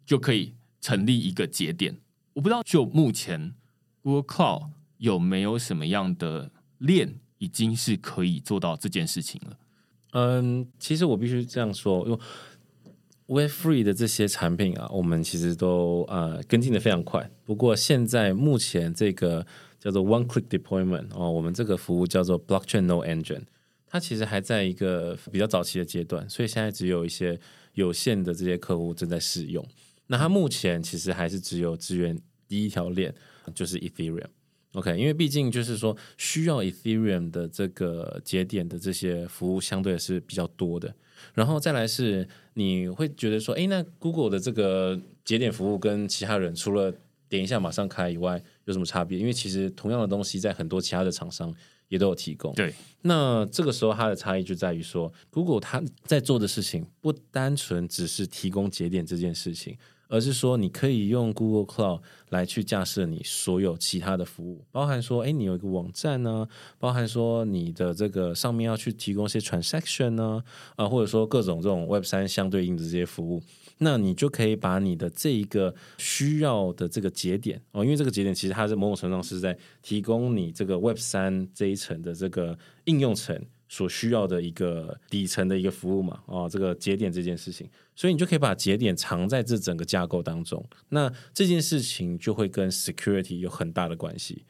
就可以成立一个节点，我不知道就目前 Google Cloud 有没有什么样的链。已经是可以做到这件事情了。嗯，其实我必须这样说，因为 Web3 的这些产品啊，我们其实都呃跟进的非常快。不过现在目前这个叫做 One Click Deployment 哦，我们这个服务叫做 Blockchain No Engine，它其实还在一个比较早期的阶段，所以现在只有一些有限的这些客户正在试用。那它目前其实还是只有支援第一条链，就是 Ethereum。OK，因为毕竟就是说，需要 Ethereum 的这个节点的这些服务相对是比较多的。然后再来是，你会觉得说，哎，那 Google 的这个节点服务跟其他人除了点一下马上开以外，有什么差别？因为其实同样的东西在很多其他的厂商也都有提供。对，那这个时候它的差异就在于说，Google 它在做的事情不单纯只是提供节点这件事情。而是说，你可以用 Google Cloud 来去架设你所有其他的服务，包含说，哎，你有一个网站呢，包含说你的这个上面要去提供一些 transaction 呢，啊，或者说各种这种 Web 三相对应的这些服务，那你就可以把你的这一个需要的这个节点哦，因为这个节点其实它是某种程度上是在提供你这个 Web 三这一层的这个应用层。所需要的一个底层的一个服务嘛，哦，这个节点这件事情，所以你就可以把节点藏在这整个架构当中。那这件事情就会跟 security 有很大的关系。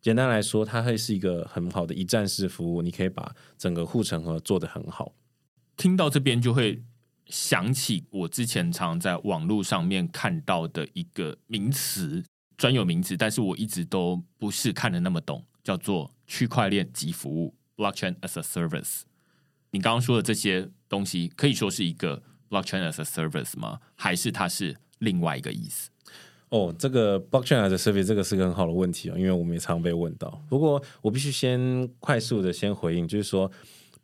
简单来说，它会是一个很好的一站式服务，你可以把整个护城河做得很好。听到这边就会想起我之前常在网络上面看到的一个名词，专有名词，但是我一直都不是看得那么懂，叫做区块链即服务 （Blockchain as a Service）。你刚刚说的这些东西，可以说是一个 Blockchain as a Service 吗？还是它是另外一个意思？哦，这个 Blockchain as a Service 这个是个很好的问题哦，因为我们也常被问到。不过我必须先快速的先回应，就是说。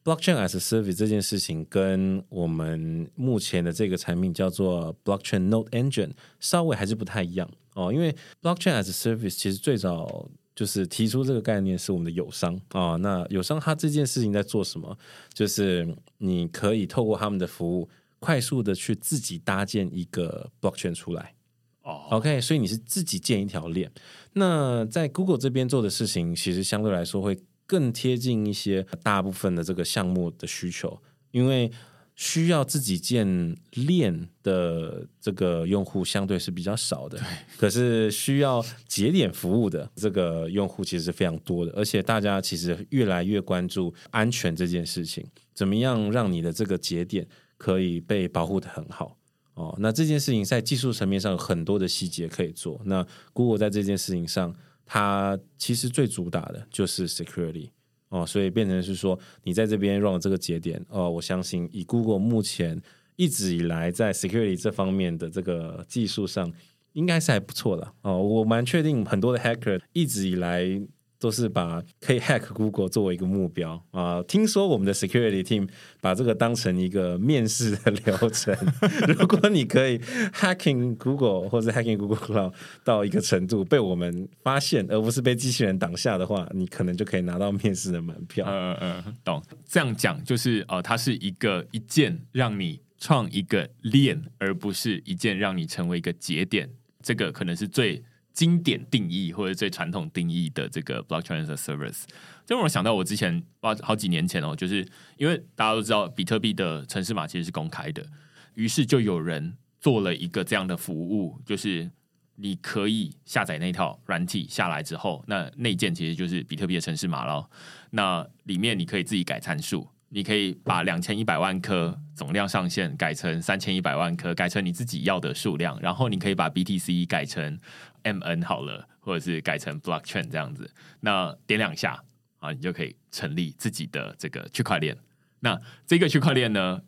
Blockchain as a Service 这件事情跟我们目前的这个产品叫做 Blockchain Node Engine 稍微还是不太一样哦，因为 Blockchain as a Service 其实最早就是提出这个概念是我们的友商啊、哦。那友商他这件事情在做什么？就是你可以透过他们的服务，快速的去自己搭建一个 Blockchain 出来。哦，OK，所以你是自己建一条链。那在 Google 这边做的事情，其实相对来说会。更贴近一些大部分的这个项目的需求，因为需要自己建链的这个用户相对是比较少的，可是需要节点服务的这个用户其实是非常多的，而且大家其实越来越关注安全这件事情，怎么样让你的这个节点可以被保护得很好哦？那这件事情在技术层面上有很多的细节可以做，那 Google 在这件事情上。它其实最主打的就是 security 哦，所以变成是说，你在这边 run 这个节点哦，我相信以 Google 目前一直以来在 security 这方面的这个技术上，应该是还不错的哦。我蛮确定很多的 hacker 一直以来。都是把可以 hack Google 作为一个目标啊！听说我们的 security team 把这个当成一个面试的流程。[LAUGHS] 如果你可以 hacking Google 或者 hacking Google Cloud 到一个程度被我们发现，而不是被机器人挡下的话，你可能就可以拿到面试的门票。嗯嗯，懂。这样讲就是呃，它是一个一键让你创一个链，而不是一键让你成为一个节点。这个可能是最。经典定义或者最传统定义的这个 blockchain as a service，这让我想到我之前好好几年前哦，就是因为大家都知道比特币的程式码其实是公开的，于是就有人做了一个这样的服务，就是你可以下载那套软体下来之后，那内建其实就是比特币的程式码咯，那里面你可以自己改参数。你可以把两千一百万颗总量上限改成三千一百万颗，改成你自己要的数量。然后你可以把 BTC 改成 MN 好了，或者是改成 Blockchain 这样子。那点两下啊，你就可以成立自己的这个区块链。那这个区块链呢，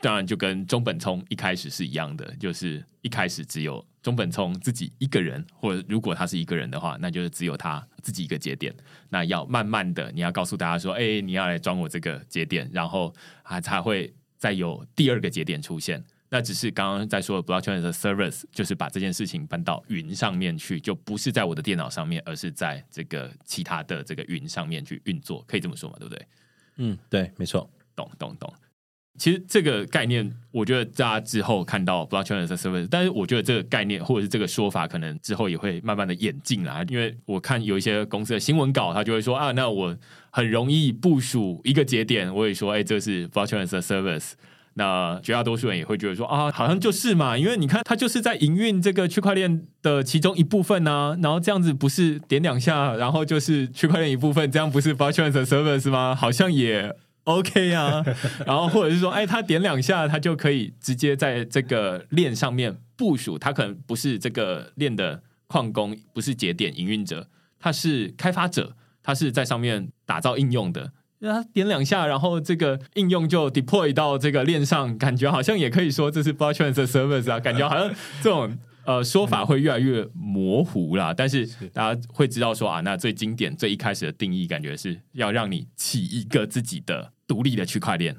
当然就跟中本聪一开始是一样的，就是一开始只有。中本聪自己一个人，或者如果他是一个人的话，那就是只有他自己一个节点。那要慢慢的，你要告诉大家说：“哎，你要来装我这个节点，然后还才会再有第二个节点出现。”那只是刚刚在说的 blockchain a service，就是把这件事情搬到云上面去，就不是在我的电脑上面，而是在这个其他的这个云上面去运作，可以这么说嘛？对不对？嗯，对，没错，懂懂懂。其实这个概念，我觉得大家之后看到 blockchain as a service，但是我觉得这个概念或者是这个说法，可能之后也会慢慢的演进啦。因为我看有一些公司的新闻稿，他就会说啊，那我很容易部署一个节点，我也说，哎，这是 blockchain as a service。那绝大多数人也会觉得说啊，好像就是嘛，因为你看，它就是在营运这个区块链的其中一部分呢、然后这样子不是点两下，然后就是区块链一部分，这样不是 blockchain as a service 吗？好像也。OK 啊，[LAUGHS] 然后或者是说，哎，他点两下，他就可以直接在这个链上面部署。他可能不是这个链的矿工，不是节点营运者，他是开发者，他是在上面打造应用的。他点两下，然后这个应用就 deploy 到这个链上，感觉好像也可以说这是 blockchain service 啊，感觉好像这种。呃，说法会越来越模糊啦，但是大家会知道说啊，那最经典、最一开始的定义，感觉是要让你起一个自己的独立的区块链。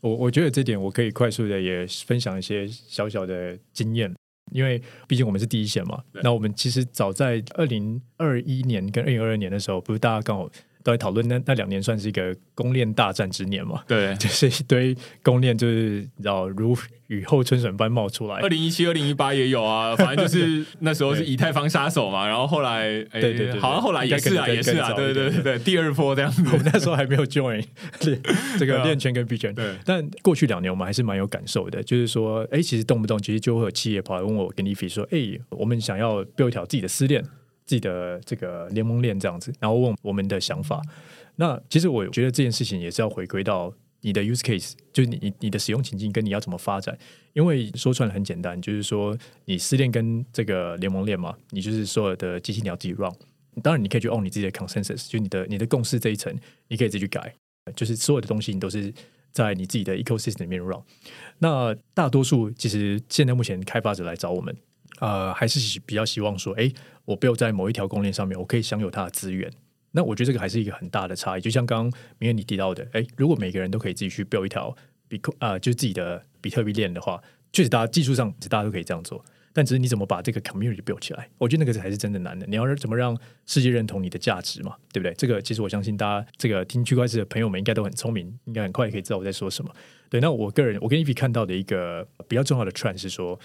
我我觉得这点我可以快速的也分享一些小小的经验，因为毕竟我们是第一线嘛。那我们其实早在二零二一年跟二零二二年的时候，不是大家刚好。都在讨论那那两年算是一个公链大战之年嘛？对，[LAUGHS] 就是一堆公链，就是你知道如雨后春笋般冒出来。二零一七、二零一八也有啊，[LAUGHS] 反正就是那时候是以太坊杀手嘛。然后后来，对对对，好像后来也是啊，也是啊，对对对对，第二波这样子。[LAUGHS] 我那时候还没有 join 这个链圈跟币圈，对。但过去两年我们还是蛮有感受的，就是说，哎，其实动不动其实就会有企业跑来问我跟 Leafy 说，哎，我们想要 build 一条自己的私链。自己的这个联盟链这样子，然后问我们的想法。那其实我觉得这件事情也是要回归到你的 use case，就是你你的使用情境跟你要怎么发展。因为说穿了很简单，就是说你私链跟这个联盟链嘛，你就是所有的机器你要自己 run。当然你可以去 own 你自己的 consensus，就你的你的共识这一层，你可以自己去改。就是所有的东西你都是在你自己的 ecosystem 里面 run。那大多数其实现在目前开发者来找我们，呃，还是比较希望说，哎，我不要在某一条供应链上面，我可以享有它的资源。那我觉得这个还是一个很大的差异。就像刚刚明月你提到的，哎，如果每个人都可以自己去 build 一条比啊，就自己的比特币链的话，确实大家技术上大家都可以这样做。但只是你怎么把这个 community build 起来？我觉得那个才是真的难的。你要怎么让世界认同你的价值嘛？对不对？这个其实我相信大家这个听区块链的朋友们应该都很聪明，应该很快也可以知道我在说什么。对，那我个人我跟 e v 看到的一个比较重要的 trend 是说，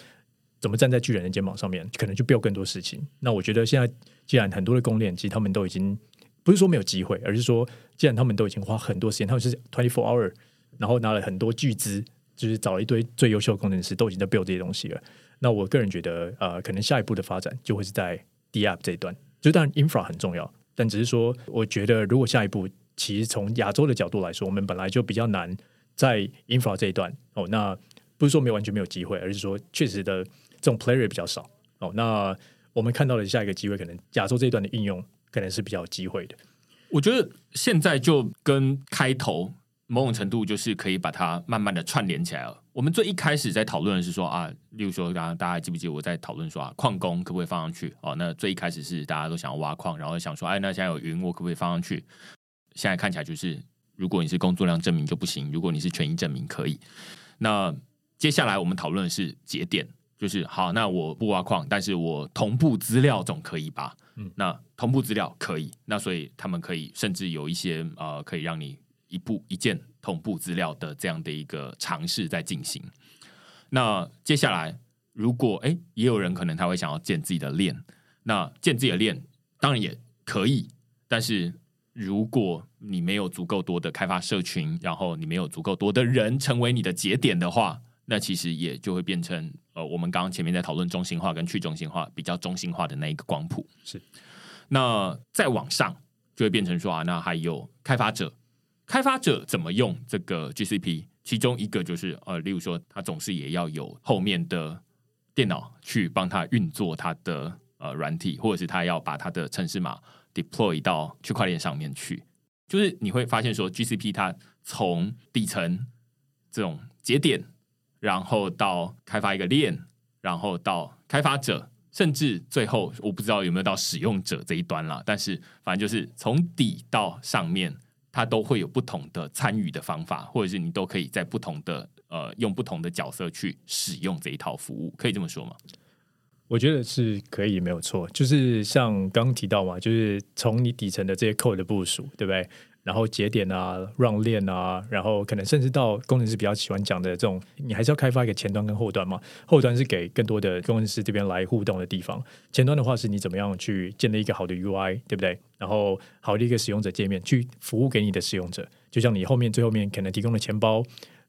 怎么站在巨人的肩膀上面，可能就 build 更多事情。那我觉得现在既然很多的公链，其实他们都已经不是说没有机会，而是说既然他们都已经花很多时间，他们是 twenty four hour，然后拿了很多巨资，就是找了一堆最优秀的工程师，都已经在 build 这些东西了。那我个人觉得，呃，可能下一步的发展就会是在 DApp 这一段。就当然，infra 很重要，但只是说，我觉得如果下一步，其实从亚洲的角度来说，我们本来就比较难在 infra 这一段。哦，那不是说没有完全没有机会，而是说确实的这种 player 比较少。哦，那我们看到的下一个机会，可能亚洲这一段的应用可能是比较有机会的。我觉得现在就跟开头。某种程度就是可以把它慢慢的串联起来了。我们最一开始在讨论的是说啊，例如说，刚刚大家记不记得我在讨论说啊，矿工可不可以放上去？哦，那最一开始是大家都想要挖矿，然后想说，哎，那现在有云，我可不可以放上去？现在看起来就是，如果你是工作量证明就不行，如果你是权益证明可以。那接下来我们讨论的是节点，就是好，那我不挖矿，但是我同步资料总可以吧？嗯，那同步资料可以，那所以他们可以甚至有一些呃，可以让你。一步一键同步资料的这样的一个尝试在进行。那接下来，如果诶也有人可能他会想要建自己的链，那建自己的链当然也可以。但是如果你没有足够多的开发社群，然后你没有足够多的人成为你的节点的话，那其实也就会变成呃，我们刚刚前面在讨论中心化跟去中心化比较中心化的那一个光谱。是。那再往上就会变成说啊，那还有开发者。开发者怎么用这个 GCP？其中一个就是呃，例如说，他总是也要有后面的电脑去帮他运作他的呃软体，或者是他要把他的程式码 deploy 到区块链上面去。就是你会发现说，GCP 它从底层这种节点，然后到开发一个链，然后到开发者，甚至最后我不知道有没有到使用者这一端了。但是反正就是从底到上面。它都会有不同的参与的方法，或者是你都可以在不同的呃用不同的角色去使用这一套服务，可以这么说吗？我觉得是可以，没有错。就是像刚刚提到嘛，就是从你底层的这些 code 的部署，对不对？然后节点啊，run 链啊，然后可能甚至到工程师比较喜欢讲的这种，你还是要开发一个前端跟后端嘛。后端是给更多的工程师这边来互动的地方，前端的话是你怎么样去建立一个好的 UI，对不对？然后好的一个使用者界面去服务给你的使用者，就像你后面最后面可能提供的钱包。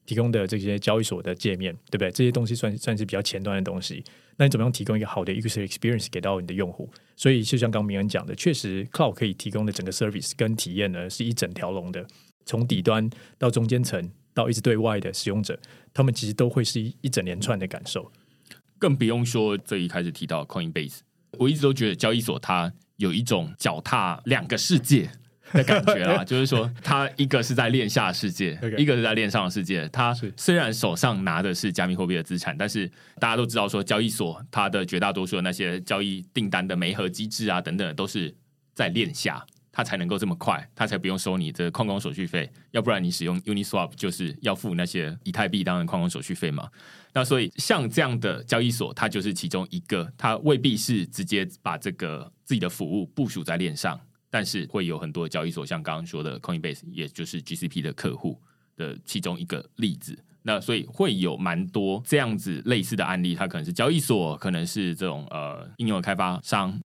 提供的这些交易所的界面，对不对？这些东西算算是比较前端的东西。那你怎么样提供一个好的 user experience 给到你的用户？所以就像刚明恩讲的，确实 cloud 可以提供的整个 service 跟体验呢，是一整条龙的，从底端到中间层到一直对外的使用者，他们其实都会是一一整连串的感受。更不用说最一开始提到 Coinbase，我一直都觉得交易所它有一种脚踏两个世界。[LAUGHS] 的感觉啊，就是说，他一个是在链下世界 [LAUGHS]. 一个是在链上的世界。他虽然手上拿的是加密货币的资产，但是大家都知道，说交易所它的绝大多数的那些交易订单的媒合机制啊等等，都是在链下，它才能够这么快，它才不用收你的矿工手续费。要不然你使用 Uniswap 就是要付那些以太币当然矿工手续费嘛。那所以像这样的交易所，它就是其中一个，它未必是直接把这个自己的服务部署在链上。但是会有很多交易所，像刚刚说的 Coinbase，也就是 GCP 的客户的其中一个例子。那所以会有蛮多这样子类似的案例，它可能是交易所，可能是这种呃应用开发商，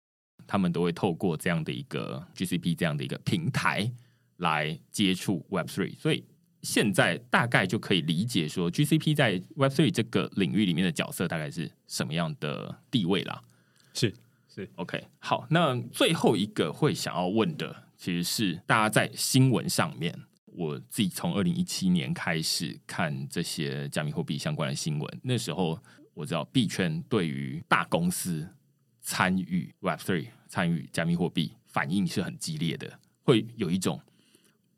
他们都会透过这样的一个 GCP 这样的一个平台来接触 Web Three。所以现在大概就可以理解说，GCP 在 Web Three 这个领域里面的角色大概是什么样的地位啦？是。是 OK，好，那最后一个会想要问的，其实是大家在新闻上面我自己从二零一七年开始看这些加密货币相关的新闻，那时候我知道币圈对于大公司参与 Web Three、参与加密货币反应是很激烈的，会有一种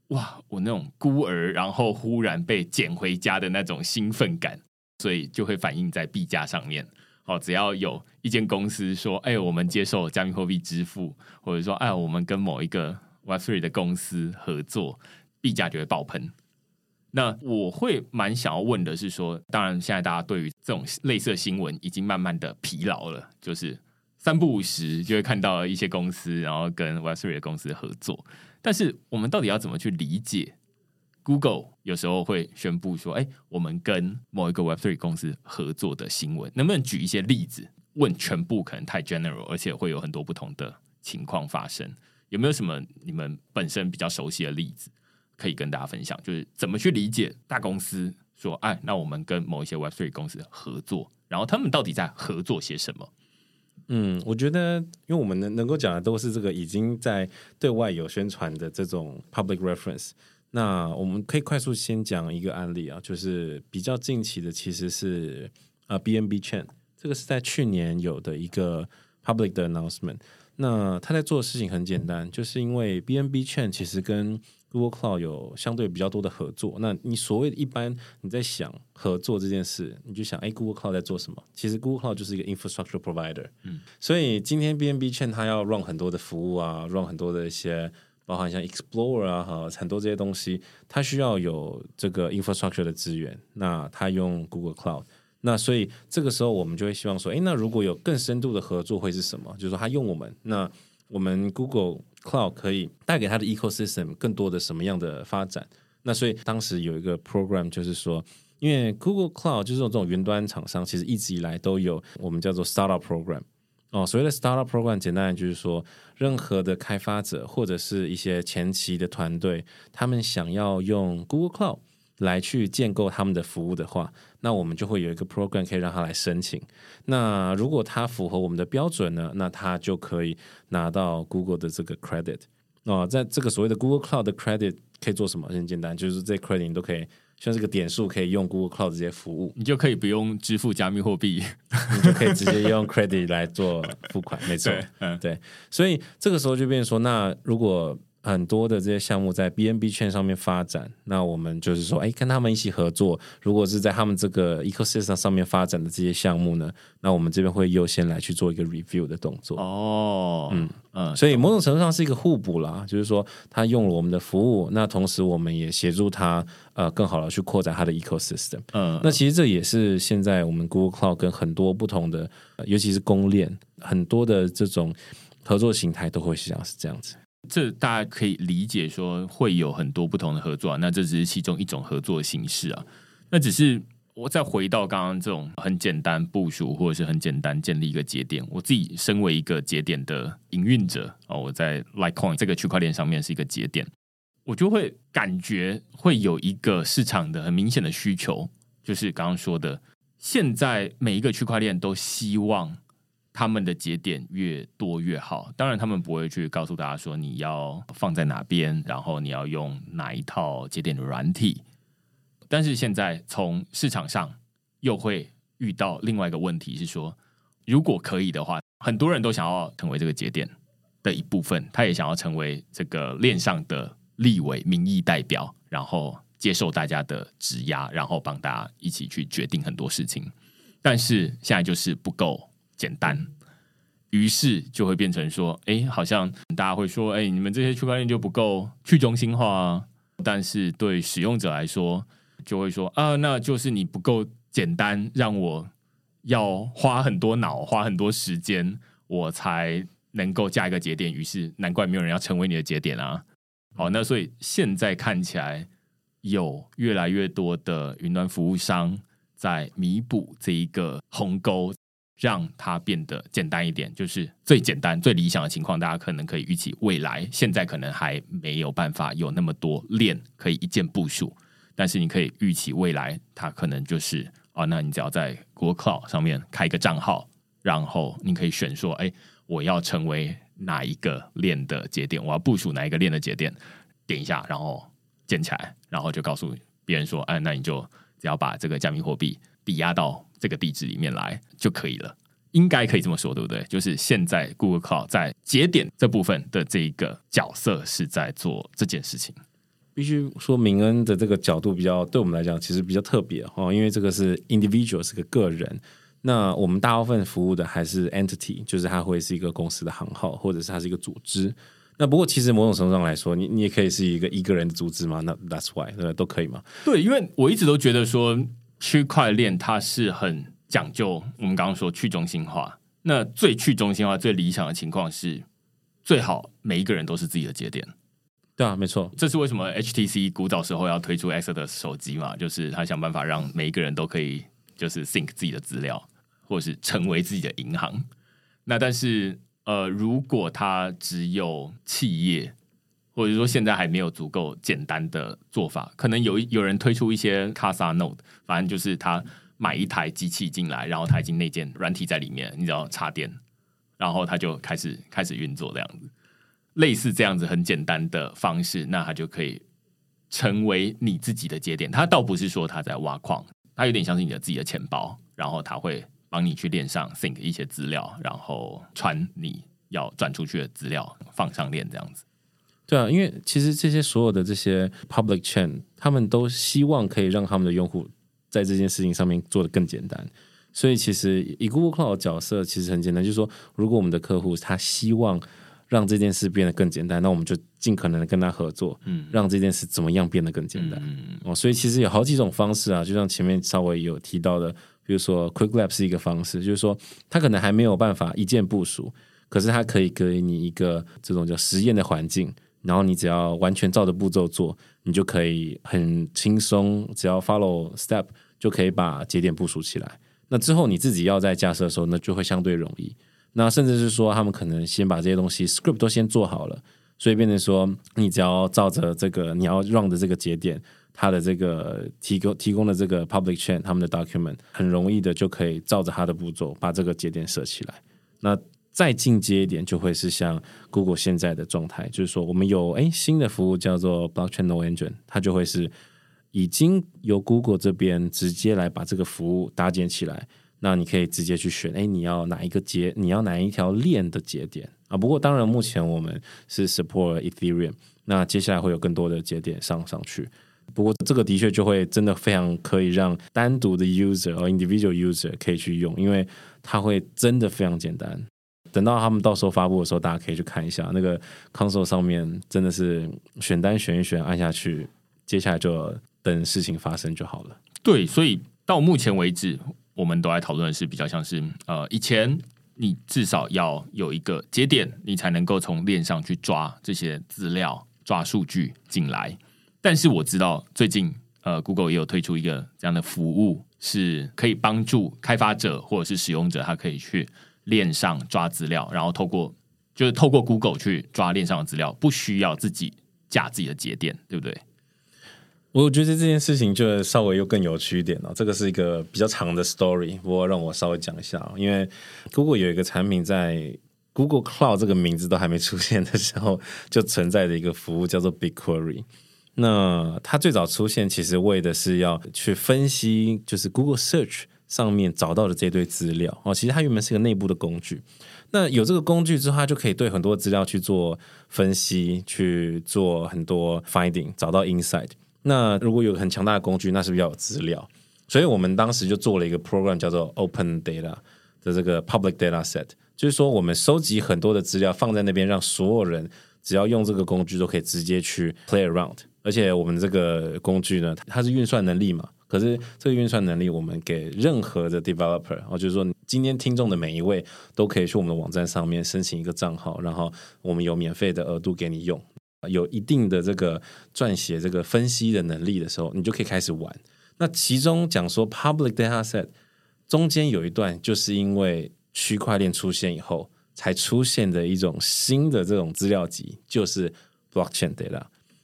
哇，我那种孤儿，然后忽然被捡回家的那种兴奋感，所以就会反映在币价上面。哦，只要有一间公司说：“哎，我们接受加密货币支付，或者说，哎，我们跟某一个 Web3 的公司合作，币价就会爆棚。”那我会蛮想要问的是说，当然现在大家对于这种类似新闻已经慢慢的疲劳了，就是三不五时就会看到一些公司，然后跟 Web3 的公司合作。但是我们到底要怎么去理解？Google 有时候会宣布说：“哎，我们跟某一个 Web3 公司合作的新闻，能不能举一些例子？问全部可能太 general，而且会有很多不同的情况发生。有没有什么你们本身比较熟悉的例子可以跟大家分享？就是怎么去理解大公司说：‘哎，那我们跟某一些 Web3 公司合作，然后他们到底在合作些什么？’嗯，我觉得，因为我们能能够讲的都是这个已经在对外有宣传的这种 public reference。”那我们可以快速先讲一个案例啊，就是比较近期的，其实是呃 BNB Chain，这个是在去年有的一个 public 的 announcement。那他在做的事情很简单，就是因为 BNB Chain 其实跟 Google Cloud 有相对比较多的合作。那你所谓的一般你在想合作这件事，你就想哎 Google Cloud 在做什么？其实 Google Cloud 就是一个 infrastructure provider。嗯，所以今天 BNB Chain 它要 run 很多的服务啊，run 很多的一些。包含像 Explorer 啊，哈，很多这些东西，它需要有这个 infrastructure 的资源。那它用 Google Cloud，那所以这个时候我们就会希望说，诶，那如果有更深度的合作会是什么？就是说，他用我们，那我们 Google Cloud 可以带给他的 ecosystem 更多的什么样的发展？那所以当时有一个 program，就是说，因为 Google Cloud 就是这种云端厂商，其实一直以来都有我们叫做 startup program。哦，所谓的 startup program，简单的就是说，任何的开发者或者是一些前期的团队，他们想要用 Google Cloud 来去建构他们的服务的话，那我们就会有一个 program 可以让他来申请。那如果他符合我们的标准呢，那他就可以拿到 Google 的这个 credit。哦，在这个所谓的 Google Cloud 的 credit 可以做什么？很简单，就是这 credit 你都可以。像这个点数可以用 Google Cloud 这些服务，你就可以不用支付加密货币，[LAUGHS] 你就可以直接用 credit 来做付款，没错，嗯，对，所以这个时候就变成说，那如果很多的这些项目在 BNB 圈上面发展，那我们就是说，哎，跟他们一起合作。如果是在他们这个 ecosystem 上面发展的这些项目呢，那我们这边会优先来去做一个 review 的动作。哦，嗯嗯，所以某种程度上是一个互补啦，就是说他用了我们的服务，那同时我们也协助他呃更好的去扩展他的 ecosystem。嗯，那其实这也是现在我们 Google Cloud 跟很多不同的，尤其是公链很多的这种合作形态都会像是这样子。这大家可以理解说会有很多不同的合作啊，那这只是其中一种合作形式啊。那只是我再回到刚刚这种很简单部署或者是很简单建立一个节点，我自己身为一个节点的营运者啊，我在 Litecoin 这个区块链上面是一个节点，我就会感觉会有一个市场的很明显的需求，就是刚刚说的，现在每一个区块链都希望。他们的节点越多越好，当然他们不会去告诉大家说你要放在哪边，然后你要用哪一套节点的软体。但是现在从市场上又会遇到另外一个问题是说，如果可以的话，很多人都想要成为这个节点的一部分，他也想要成为这个链上的立委、民意代表，然后接受大家的质押，然后帮大家一起去决定很多事情。但是现在就是不够。简单，于是就会变成说，哎，好像大家会说，哎，你们这些区块链就不够去中心化啊。但是对使用者来说，就会说啊，那就是你不够简单，让我要花很多脑、花很多时间，我才能够架一个节点。于是难怪没有人要成为你的节点啊。好，那所以现在看起来，有越来越多的云端服务商在弥补这一个鸿沟。让它变得简单一点，就是最简单、最理想的情况，大家可能可以预期未来。现在可能还没有办法有那么多链可以一键部署，但是你可以预期未来，它可能就是啊，那你只要在 Google 上面开一个账号，然后你可以选说，哎，我要成为哪一个链的节点，我要部署哪一个链的节点，点一下，然后建起来，然后就告诉别人说：“哎，那你就只要把这个加密货币抵押到这个地址里面来就可以了。”应该可以这么说，对不对？就是现在 Google Cloud 在节点这部分的这一个角色是在做这件事情。必须说，明恩的这个角度比较对我们来讲，其实比较特别哈，因为这个是 individual，是个个人。那我们大部分服务的还是 entity，就是它会是一个公司的行号，或者是它是一个组织。那不过，其实某种程度上来说，你你也可以是一个一个人的组织嘛？那 that's why，对，都可以嘛？对，因为我一直都觉得说，区块链它是很。讲究我们刚刚说去中心化，那最去中心化、最理想的情况是，最好每一个人都是自己的节点。对啊，没错，这是为什么 HTC 古早时候要推出 Exodus 手机嘛，就是他想办法让每一个人都可以就是 sync 自己的资料，或是成为自己的银行。那但是呃，如果他只有企业，或者说现在还没有足够简单的做法，可能有有人推出一些 Casa Node，反正就是他。买一台机器进来，然后他已经内建软体在里面，你只要插电，然后他就开始开始运作这样子，类似这样子很简单的方式，那他就可以成为你自己的节点。他倒不是说他在挖矿，他有点像是你的自己的钱包，然后他会帮你去链上 sync 一些资料，然后传你要转出去的资料放上链这样子。对啊，因为其实这些所有的这些 public chain，他们都希望可以让他们的用户。在这件事情上面做得更简单，所以其实以 Google Cloud 的角色其实很简单，就是说，如果我们的客户他希望让这件事变得更简单，那我们就尽可能的跟他合作，嗯，让这件事怎么样变得更简单，嗯，哦，所以其实有好几种方式啊，就像前面稍微有提到的，比如说 Quick Lab 是一个方式，就是说他可能还没有办法一键部署，可是他可以给你一个这种叫实验的环境。然后你只要完全照着步骤做，你就可以很轻松，只要 follow step 就可以把节点部署起来。那之后你自己要在架设的时候，那就会相对容易。那甚至是说，他们可能先把这些东西 script 都先做好了，所以变成说，你只要照着这个你要 run 的这个节点，它的这个提供提供的这个 public chain，他们的 document 很容易的就可以照着它的步骤把这个节点设起来。那再进阶一点，就会是像 Google 现在的状态，就是说我们有诶新的服务叫做 Blockchain No Engine，它就会是已经由 Google 这边直接来把这个服务搭建起来。那你可以直接去选，诶你要哪一个节，你要哪一条链的节点啊？不过当然，目前我们是 support Ethereum，那接下来会有更多的节点上上去。不过这个的确就会真的非常可以让单独的 user 和 individual user 可以去用，因为它会真的非常简单。等到他们到时候发布的时候，大家可以去看一下那个 console 上面，真的是选单选一选，按下去，接下来就等事情发生就好了。对，所以到目前为止，我们都在讨论的是比较像是呃，以前你至少要有一个节点，你才能够从链上去抓这些资料、抓数据进来。但是我知道最近呃，Google 也有推出一个这样的服务，是可以帮助开发者或者是使用者，他可以去。链上抓资料，然后透过就是透过 Google 去抓链上的资料，不需要自己架自己的节点，对不对？我觉得这件事情就稍微又更有趣一点了。这个是一个比较长的 story，不过让我稍微讲一下。因为 Google 有一个产品在 Google Cloud 这个名字都还没出现的时候，就存在的一个服务叫做 BigQuery。那它最早出现，其实为的是要去分析，就是 Google Search。上面找到的这堆资料哦，其实它原本是个内部的工具。那有这个工具之后，它就可以对很多资料去做分析，去做很多 finding，找到 insight。那如果有很强大的工具，那是不是要有资料？所以我们当时就做了一个 program，叫做 Open Data 的这个 public data set，就是说我们收集很多的资料放在那边，让所有人只要用这个工具都可以直接去 play around。而且我们这个工具呢，它是运算能力嘛。可是这个运算能力，我们给任何的 developer，哦，就是说今天听众的每一位都可以去我们的网站上面申请一个账号，然后我们有免费的额度给你用，有一定的这个撰写这个分析的能力的时候，你就可以开始玩。那其中讲说 public data set 中间有一段，就是因为区块链出现以后才出现的一种新的这种资料集，就是 blockchain data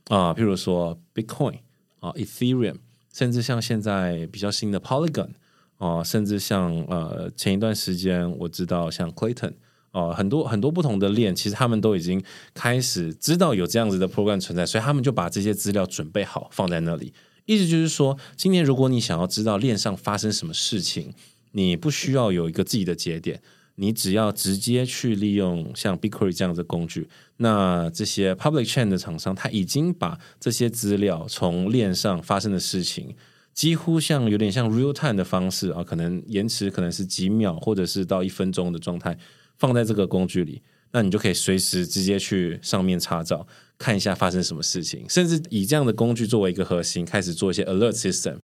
啊，譬如说 Bitcoin 啊，Ethereum。甚至像现在比较新的 Polygon 啊，甚至像呃前一段时间我知道像 Clayton 哦、呃，很多很多不同的链，其实他们都已经开始知道有这样子的 program 存在，所以他们就把这些资料准备好放在那里。意思就是说，今天如果你想要知道链上发生什么事情，你不需要有一个自己的节点，你只要直接去利用像 BigQuery 这样的工具，那这些 public chain 的厂商他已经把这些资料从链上发生的事情。几乎像有点像 real time 的方式啊，可能延迟可能是几秒，或者是到一分钟的状态，放在这个工具里，那你就可以随时直接去上面查找，看一下发生什么事情，甚至以这样的工具作为一个核心，开始做一些 alert system。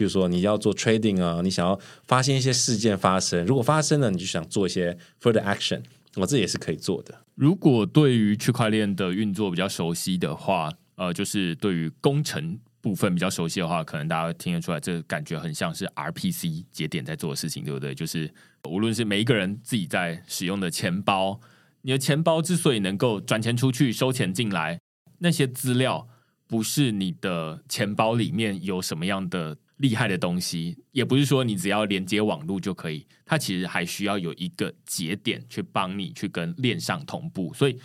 譬如说你要做 trading 啊，你想要发现一些事件发生，如果发生了，你就想做一些 further action，我这也是可以做的。如果对于区块链的运作比较熟悉的话，呃，就是对于工程。部分比较熟悉的话，可能大家听得出来，这感觉很像是 RPC 节点在做的事情，对不对？就是无论是每一个人自己在使用的钱包，你的钱包之所以能够转钱出去、收钱进来，那些资料不是你的钱包里面有什么样的厉害的东西，也不是说你只要连接网络就可以，它其实还需要有一个节点去帮你去跟链上同步。所以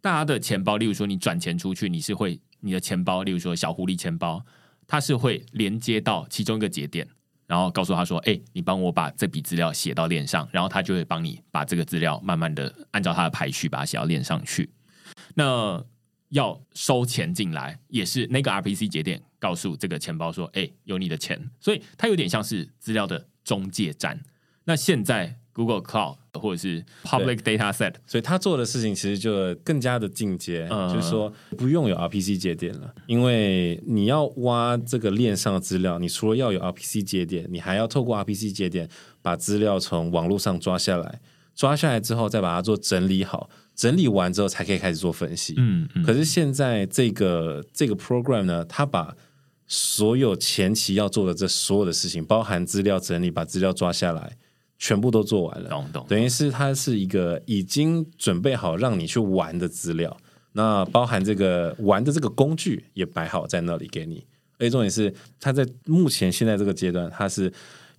大家的钱包，例如说你转钱出去，你是会。你的钱包，例如说小狐狸钱包，它是会连接到其中一个节点，然后告诉他说：“哎，你帮我把这笔资料写到链上。”然后他就会帮你把这个资料慢慢的按照它的排序把它写到链上去。那要收钱进来，也是那个 RPC 节点告诉这个钱包说：“哎，有你的钱。”所以它有点像是资料的中介站。那现在。Google Cloud 或者是 Public Data Set，所以他做的事情其实就更加的进阶，嗯、就是说不用有 RPC 节点了，因为你要挖这个链上的资料，你除了要有 RPC 节点，你还要透过 RPC 节点把资料从网络上抓下来，抓下来之后再把它做整理好，整理完之后才可以开始做分析。嗯，嗯，可是现在这个这个 program 呢，它把所有前期要做的这所有的事情，包含资料整理，把资料抓下来。全部都做完了，懂懂。等于是它是一个已经准备好让你去玩的资料，那包含这个玩的这个工具也摆好在那里给你。而且重点是，它在目前现在这个阶段，它是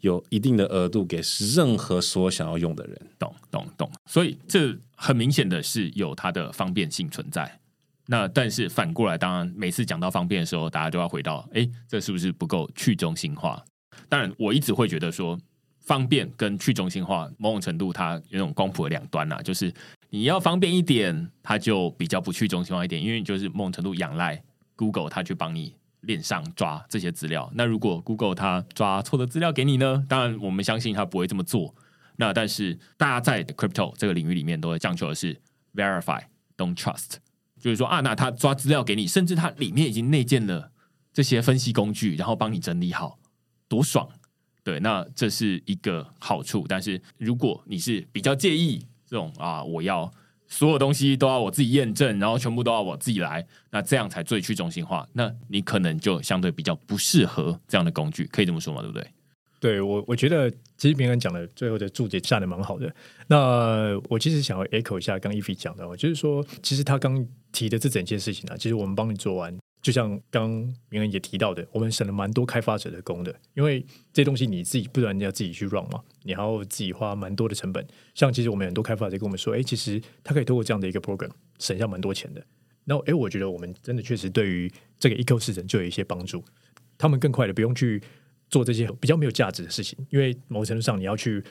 有一定的额度给任何所想要用的人。懂懂懂。所以这很明显的是有它的方便性存在。那但是反过来，当然每次讲到方便的时候，大家都要回到，哎，这是不是不够去中心化？当然，我一直会觉得说。方便跟去中心化，某种程度它有种光谱的两端呐、就是你要方便一点，它就比较不去中心化一点，因为你就是某种程度仰赖 Google 它去帮你链上抓这些资料。那如果 Google 它抓错的资料给你呢？当然我们相信它不会这么做。那但是大家在 Crypto 这个领域里面都会讲求的是 Verify Don't Trust，就是说啊，那他抓资料给你，甚至它里面已经内建了这些分析工具，然后帮你整理好，多爽！对，那这是一个好处。但是如果你是比较介意这种啊，我要所有东西都要我自己验证，然后全部都要我自己来，那这样才最去中心化。那你可能就相对比较不适合这样的工具，可以这么说吗？对不对？对我，我觉得其实明恩讲的最后的注解下的蛮好的。那我其实想要 echo 一下刚 Effy 讲的，就是说，其实他刚提的这整件事情、啊，其实我们帮你做完。就像刚明恩也提到的，我们省了蛮多开发者的工的，因为这东西你自己不然你要自己去 run 嘛，你还要自己花蛮多的成本。像其实我们很多开发者跟我们说，哎，其实他可以透过这样的一个 program 省下蛮多钱的。那哎，我觉得我们真的确实对于这个 eco 四人就有一些帮助，他们更快的不用去做这些比较没有价值的事情，因为某程度上你要去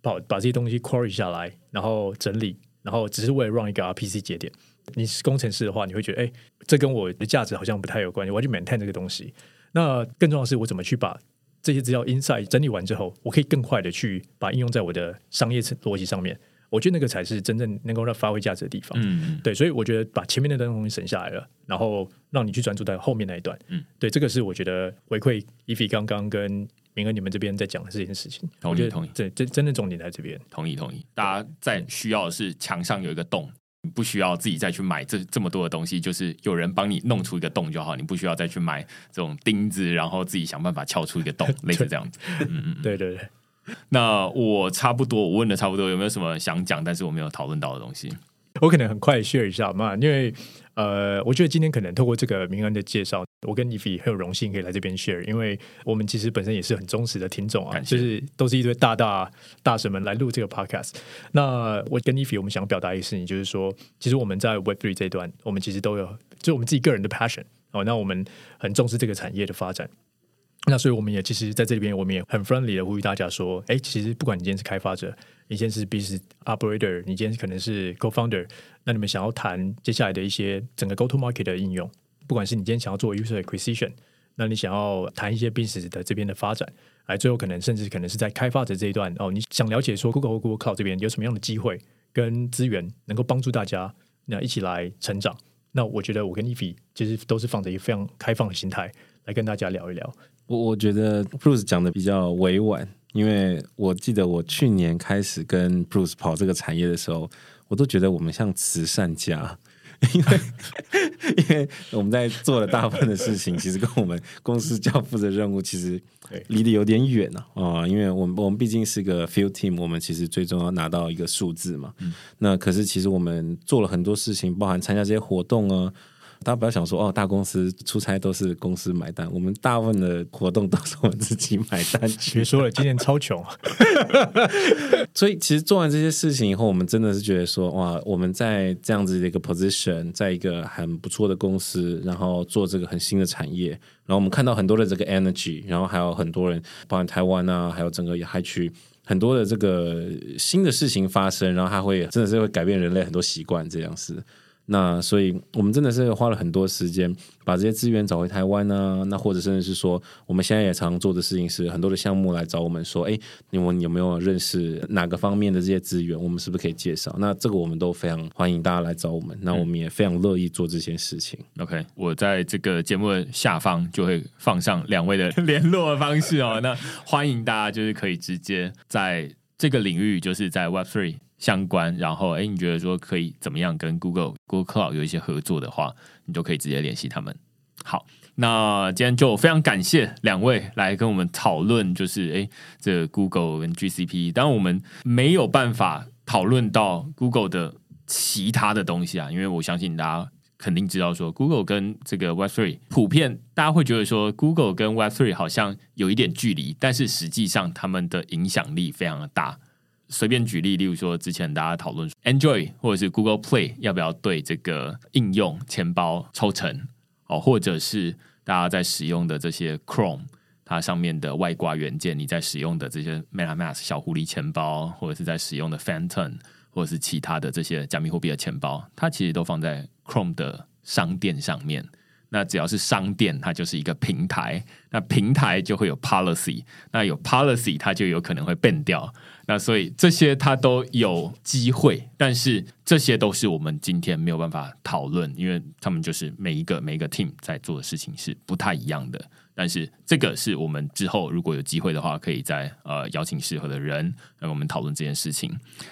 把把这些东西 query 下来，然后整理，然后只是为了 run 一个 RPC 节点。你是工程师的话，你会觉得，哎，这跟我的价值好像不太有关系，我要去 maintain 这个东西。那更重要的是，我怎么去把这些资料 inside 整理完之后，我可以更快的去把应用在我的商业逻辑上面。我觉得那个才是真正能够让发挥价值的地方。嗯，对，所以我觉得把前面那段东西省下来了，然后让你去专注在后面那一段。嗯，对，这个是我觉得回馈 Effy 刚刚跟明恩你们这边在讲的这件事情。同意，同意。对，真真的重点在这边。同意，同意。大家在需要的是墙上有一个洞。你不需要自己再去买这这么多的东西，就是有人帮你弄出一个洞就好。你不需要再去买这种钉子，然后自己想办法撬出一个洞，[LAUGHS] 类似这样子。嗯嗯，对对对。[LAUGHS] 那我差不多，我问的差不多，有没有什么想讲但是我没有讨论到的东西？我可能很快 share 一下嘛，因为呃，我觉得今天可能透过这个明恩的介绍，我跟 Nify 很有荣幸可以来这边 share，因为我们其实本身也是很忠实的听众啊，就是都是一堆大大大神们来录这个 podcast。那我跟 Nify 我们想表达一个事情，就是说，其实我们在 Web Three 这一段，我们其实都有，就我们自己个人的 passion 哦，那我们很重视这个产业的发展。那所以我们也其实在这里边，我们也很 friendly 的呼吁大家说，哎，其实不管你今天是开发者，你今天是 business operator，你今天可能是 co-founder，那你们想要谈接下来的一些整个 go to market 的应用，不管是你今天想要做 user acquisition，那你想要谈一些 business 的这边的发展，来最后可能甚至可能是在开发者这一段哦，你想了解说 Google 或 Google Cloud 这边有什么样的机会跟资源能够帮助大家那一起来成长，那我觉得我跟 Nify 其实都是放着一个非常开放的心态来跟大家聊一聊。我我觉得 Bruce 讲的比较委婉，因为我记得我去年开始跟 Bruce 跑这个产业的时候，我都觉得我们像慈善家，因为 [LAUGHS] 因为我们在做的大部分的事情，其实跟我们公司交付的任务其实离得有点远啊啊！因为我们我们毕竟是个 Field Team，我们其实最终要拿到一个数字嘛。嗯、那可是其实我们做了很多事情，包含参加这些活动啊。大家不要想说哦，大公司出差都是公司买单，我们大部分的活动都是我们自己买单。[LAUGHS] 别说了，今年超穷。[LAUGHS] 所以其实做完这些事情以后，我们真的是觉得说哇，我们在这样子的一个 position，在一个很不错的公司，然后做这个很新的产业，然后我们看到很多的这个 energy，然后还有很多人，包括台湾啊，还有整个亚太区很多的这个新的事情发生，然后它会真的是会改变人类很多习惯这样子。那所以，我们真的是花了很多时间把这些资源找回台湾呢、啊。那或者甚至是说，我们现在也常做的事情是很多的项目来找我们说，哎，你们有没有认识哪个方面的这些资源？我们是不是可以介绍？那这个我们都非常欢迎大家来找我们。那我们也非常乐意做这件事情。嗯、OK，我在这个节目的下方就会放上两位的联络的方式哦。[LAUGHS] 那欢迎大家就是可以直接在这个领域，就是在 Web3。相关，然后哎，你觉得说可以怎么样跟 Google Google Cloud 有一些合作的话，你就可以直接联系他们。好，那今天就非常感谢两位来跟我们讨论，就是哎，这 Google 跟 GCP，当然我们没有办法讨论到 Google 的其他的东西啊，因为我相信大家肯定知道说 Google 跟这个 Web Three 普遍，大家会觉得说 Google 跟 Web Three 好像有一点距离，但是实际上他们的影响力非常的大。随便举例，例如说，之前大家讨论 Android 或者是 Google Play 要不要对这个应用钱包抽成哦，或者是大家在使用的这些 Chrome 它上面的外挂元件，你在使用的这些 MetaMask 小狐狸钱包，或者是在使用的 Phantom 或者是其他的这些加密货币的钱包，它其实都放在 Chrome 的商店上面。那只要是商店，它就是一个平台，那平台就会有 policy，那有 policy，它就有可能会变掉。那所以这些它都有机会，但是这些都是我们今天没有办法讨论，因为他们就是每一个每一个 team 在做的事情是不太一样的。但是这个是我们之后如果有机会的话，可以再呃邀请适合的人来我们讨论这件事情。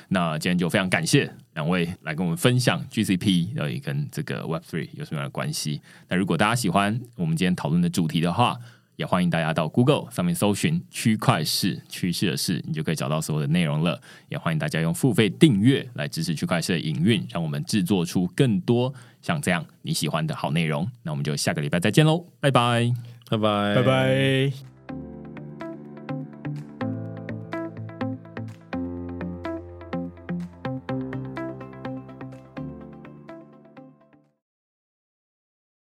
那今天就非常感谢两位来跟我们分享 GCP 到底跟这个 Web Three 有什么样的关系。那如果大家喜欢我们今天讨论的主题的话，也欢迎大家到 Google 上面搜寻“区块市趋势的事”，你就可以找到所有的内容了。也欢迎大家用付费订阅来支持区块势的营运，让我们制作出更多像这样你喜欢的好内容。那我们就下个礼拜再见喽，拜拜。拜拜，拜拜。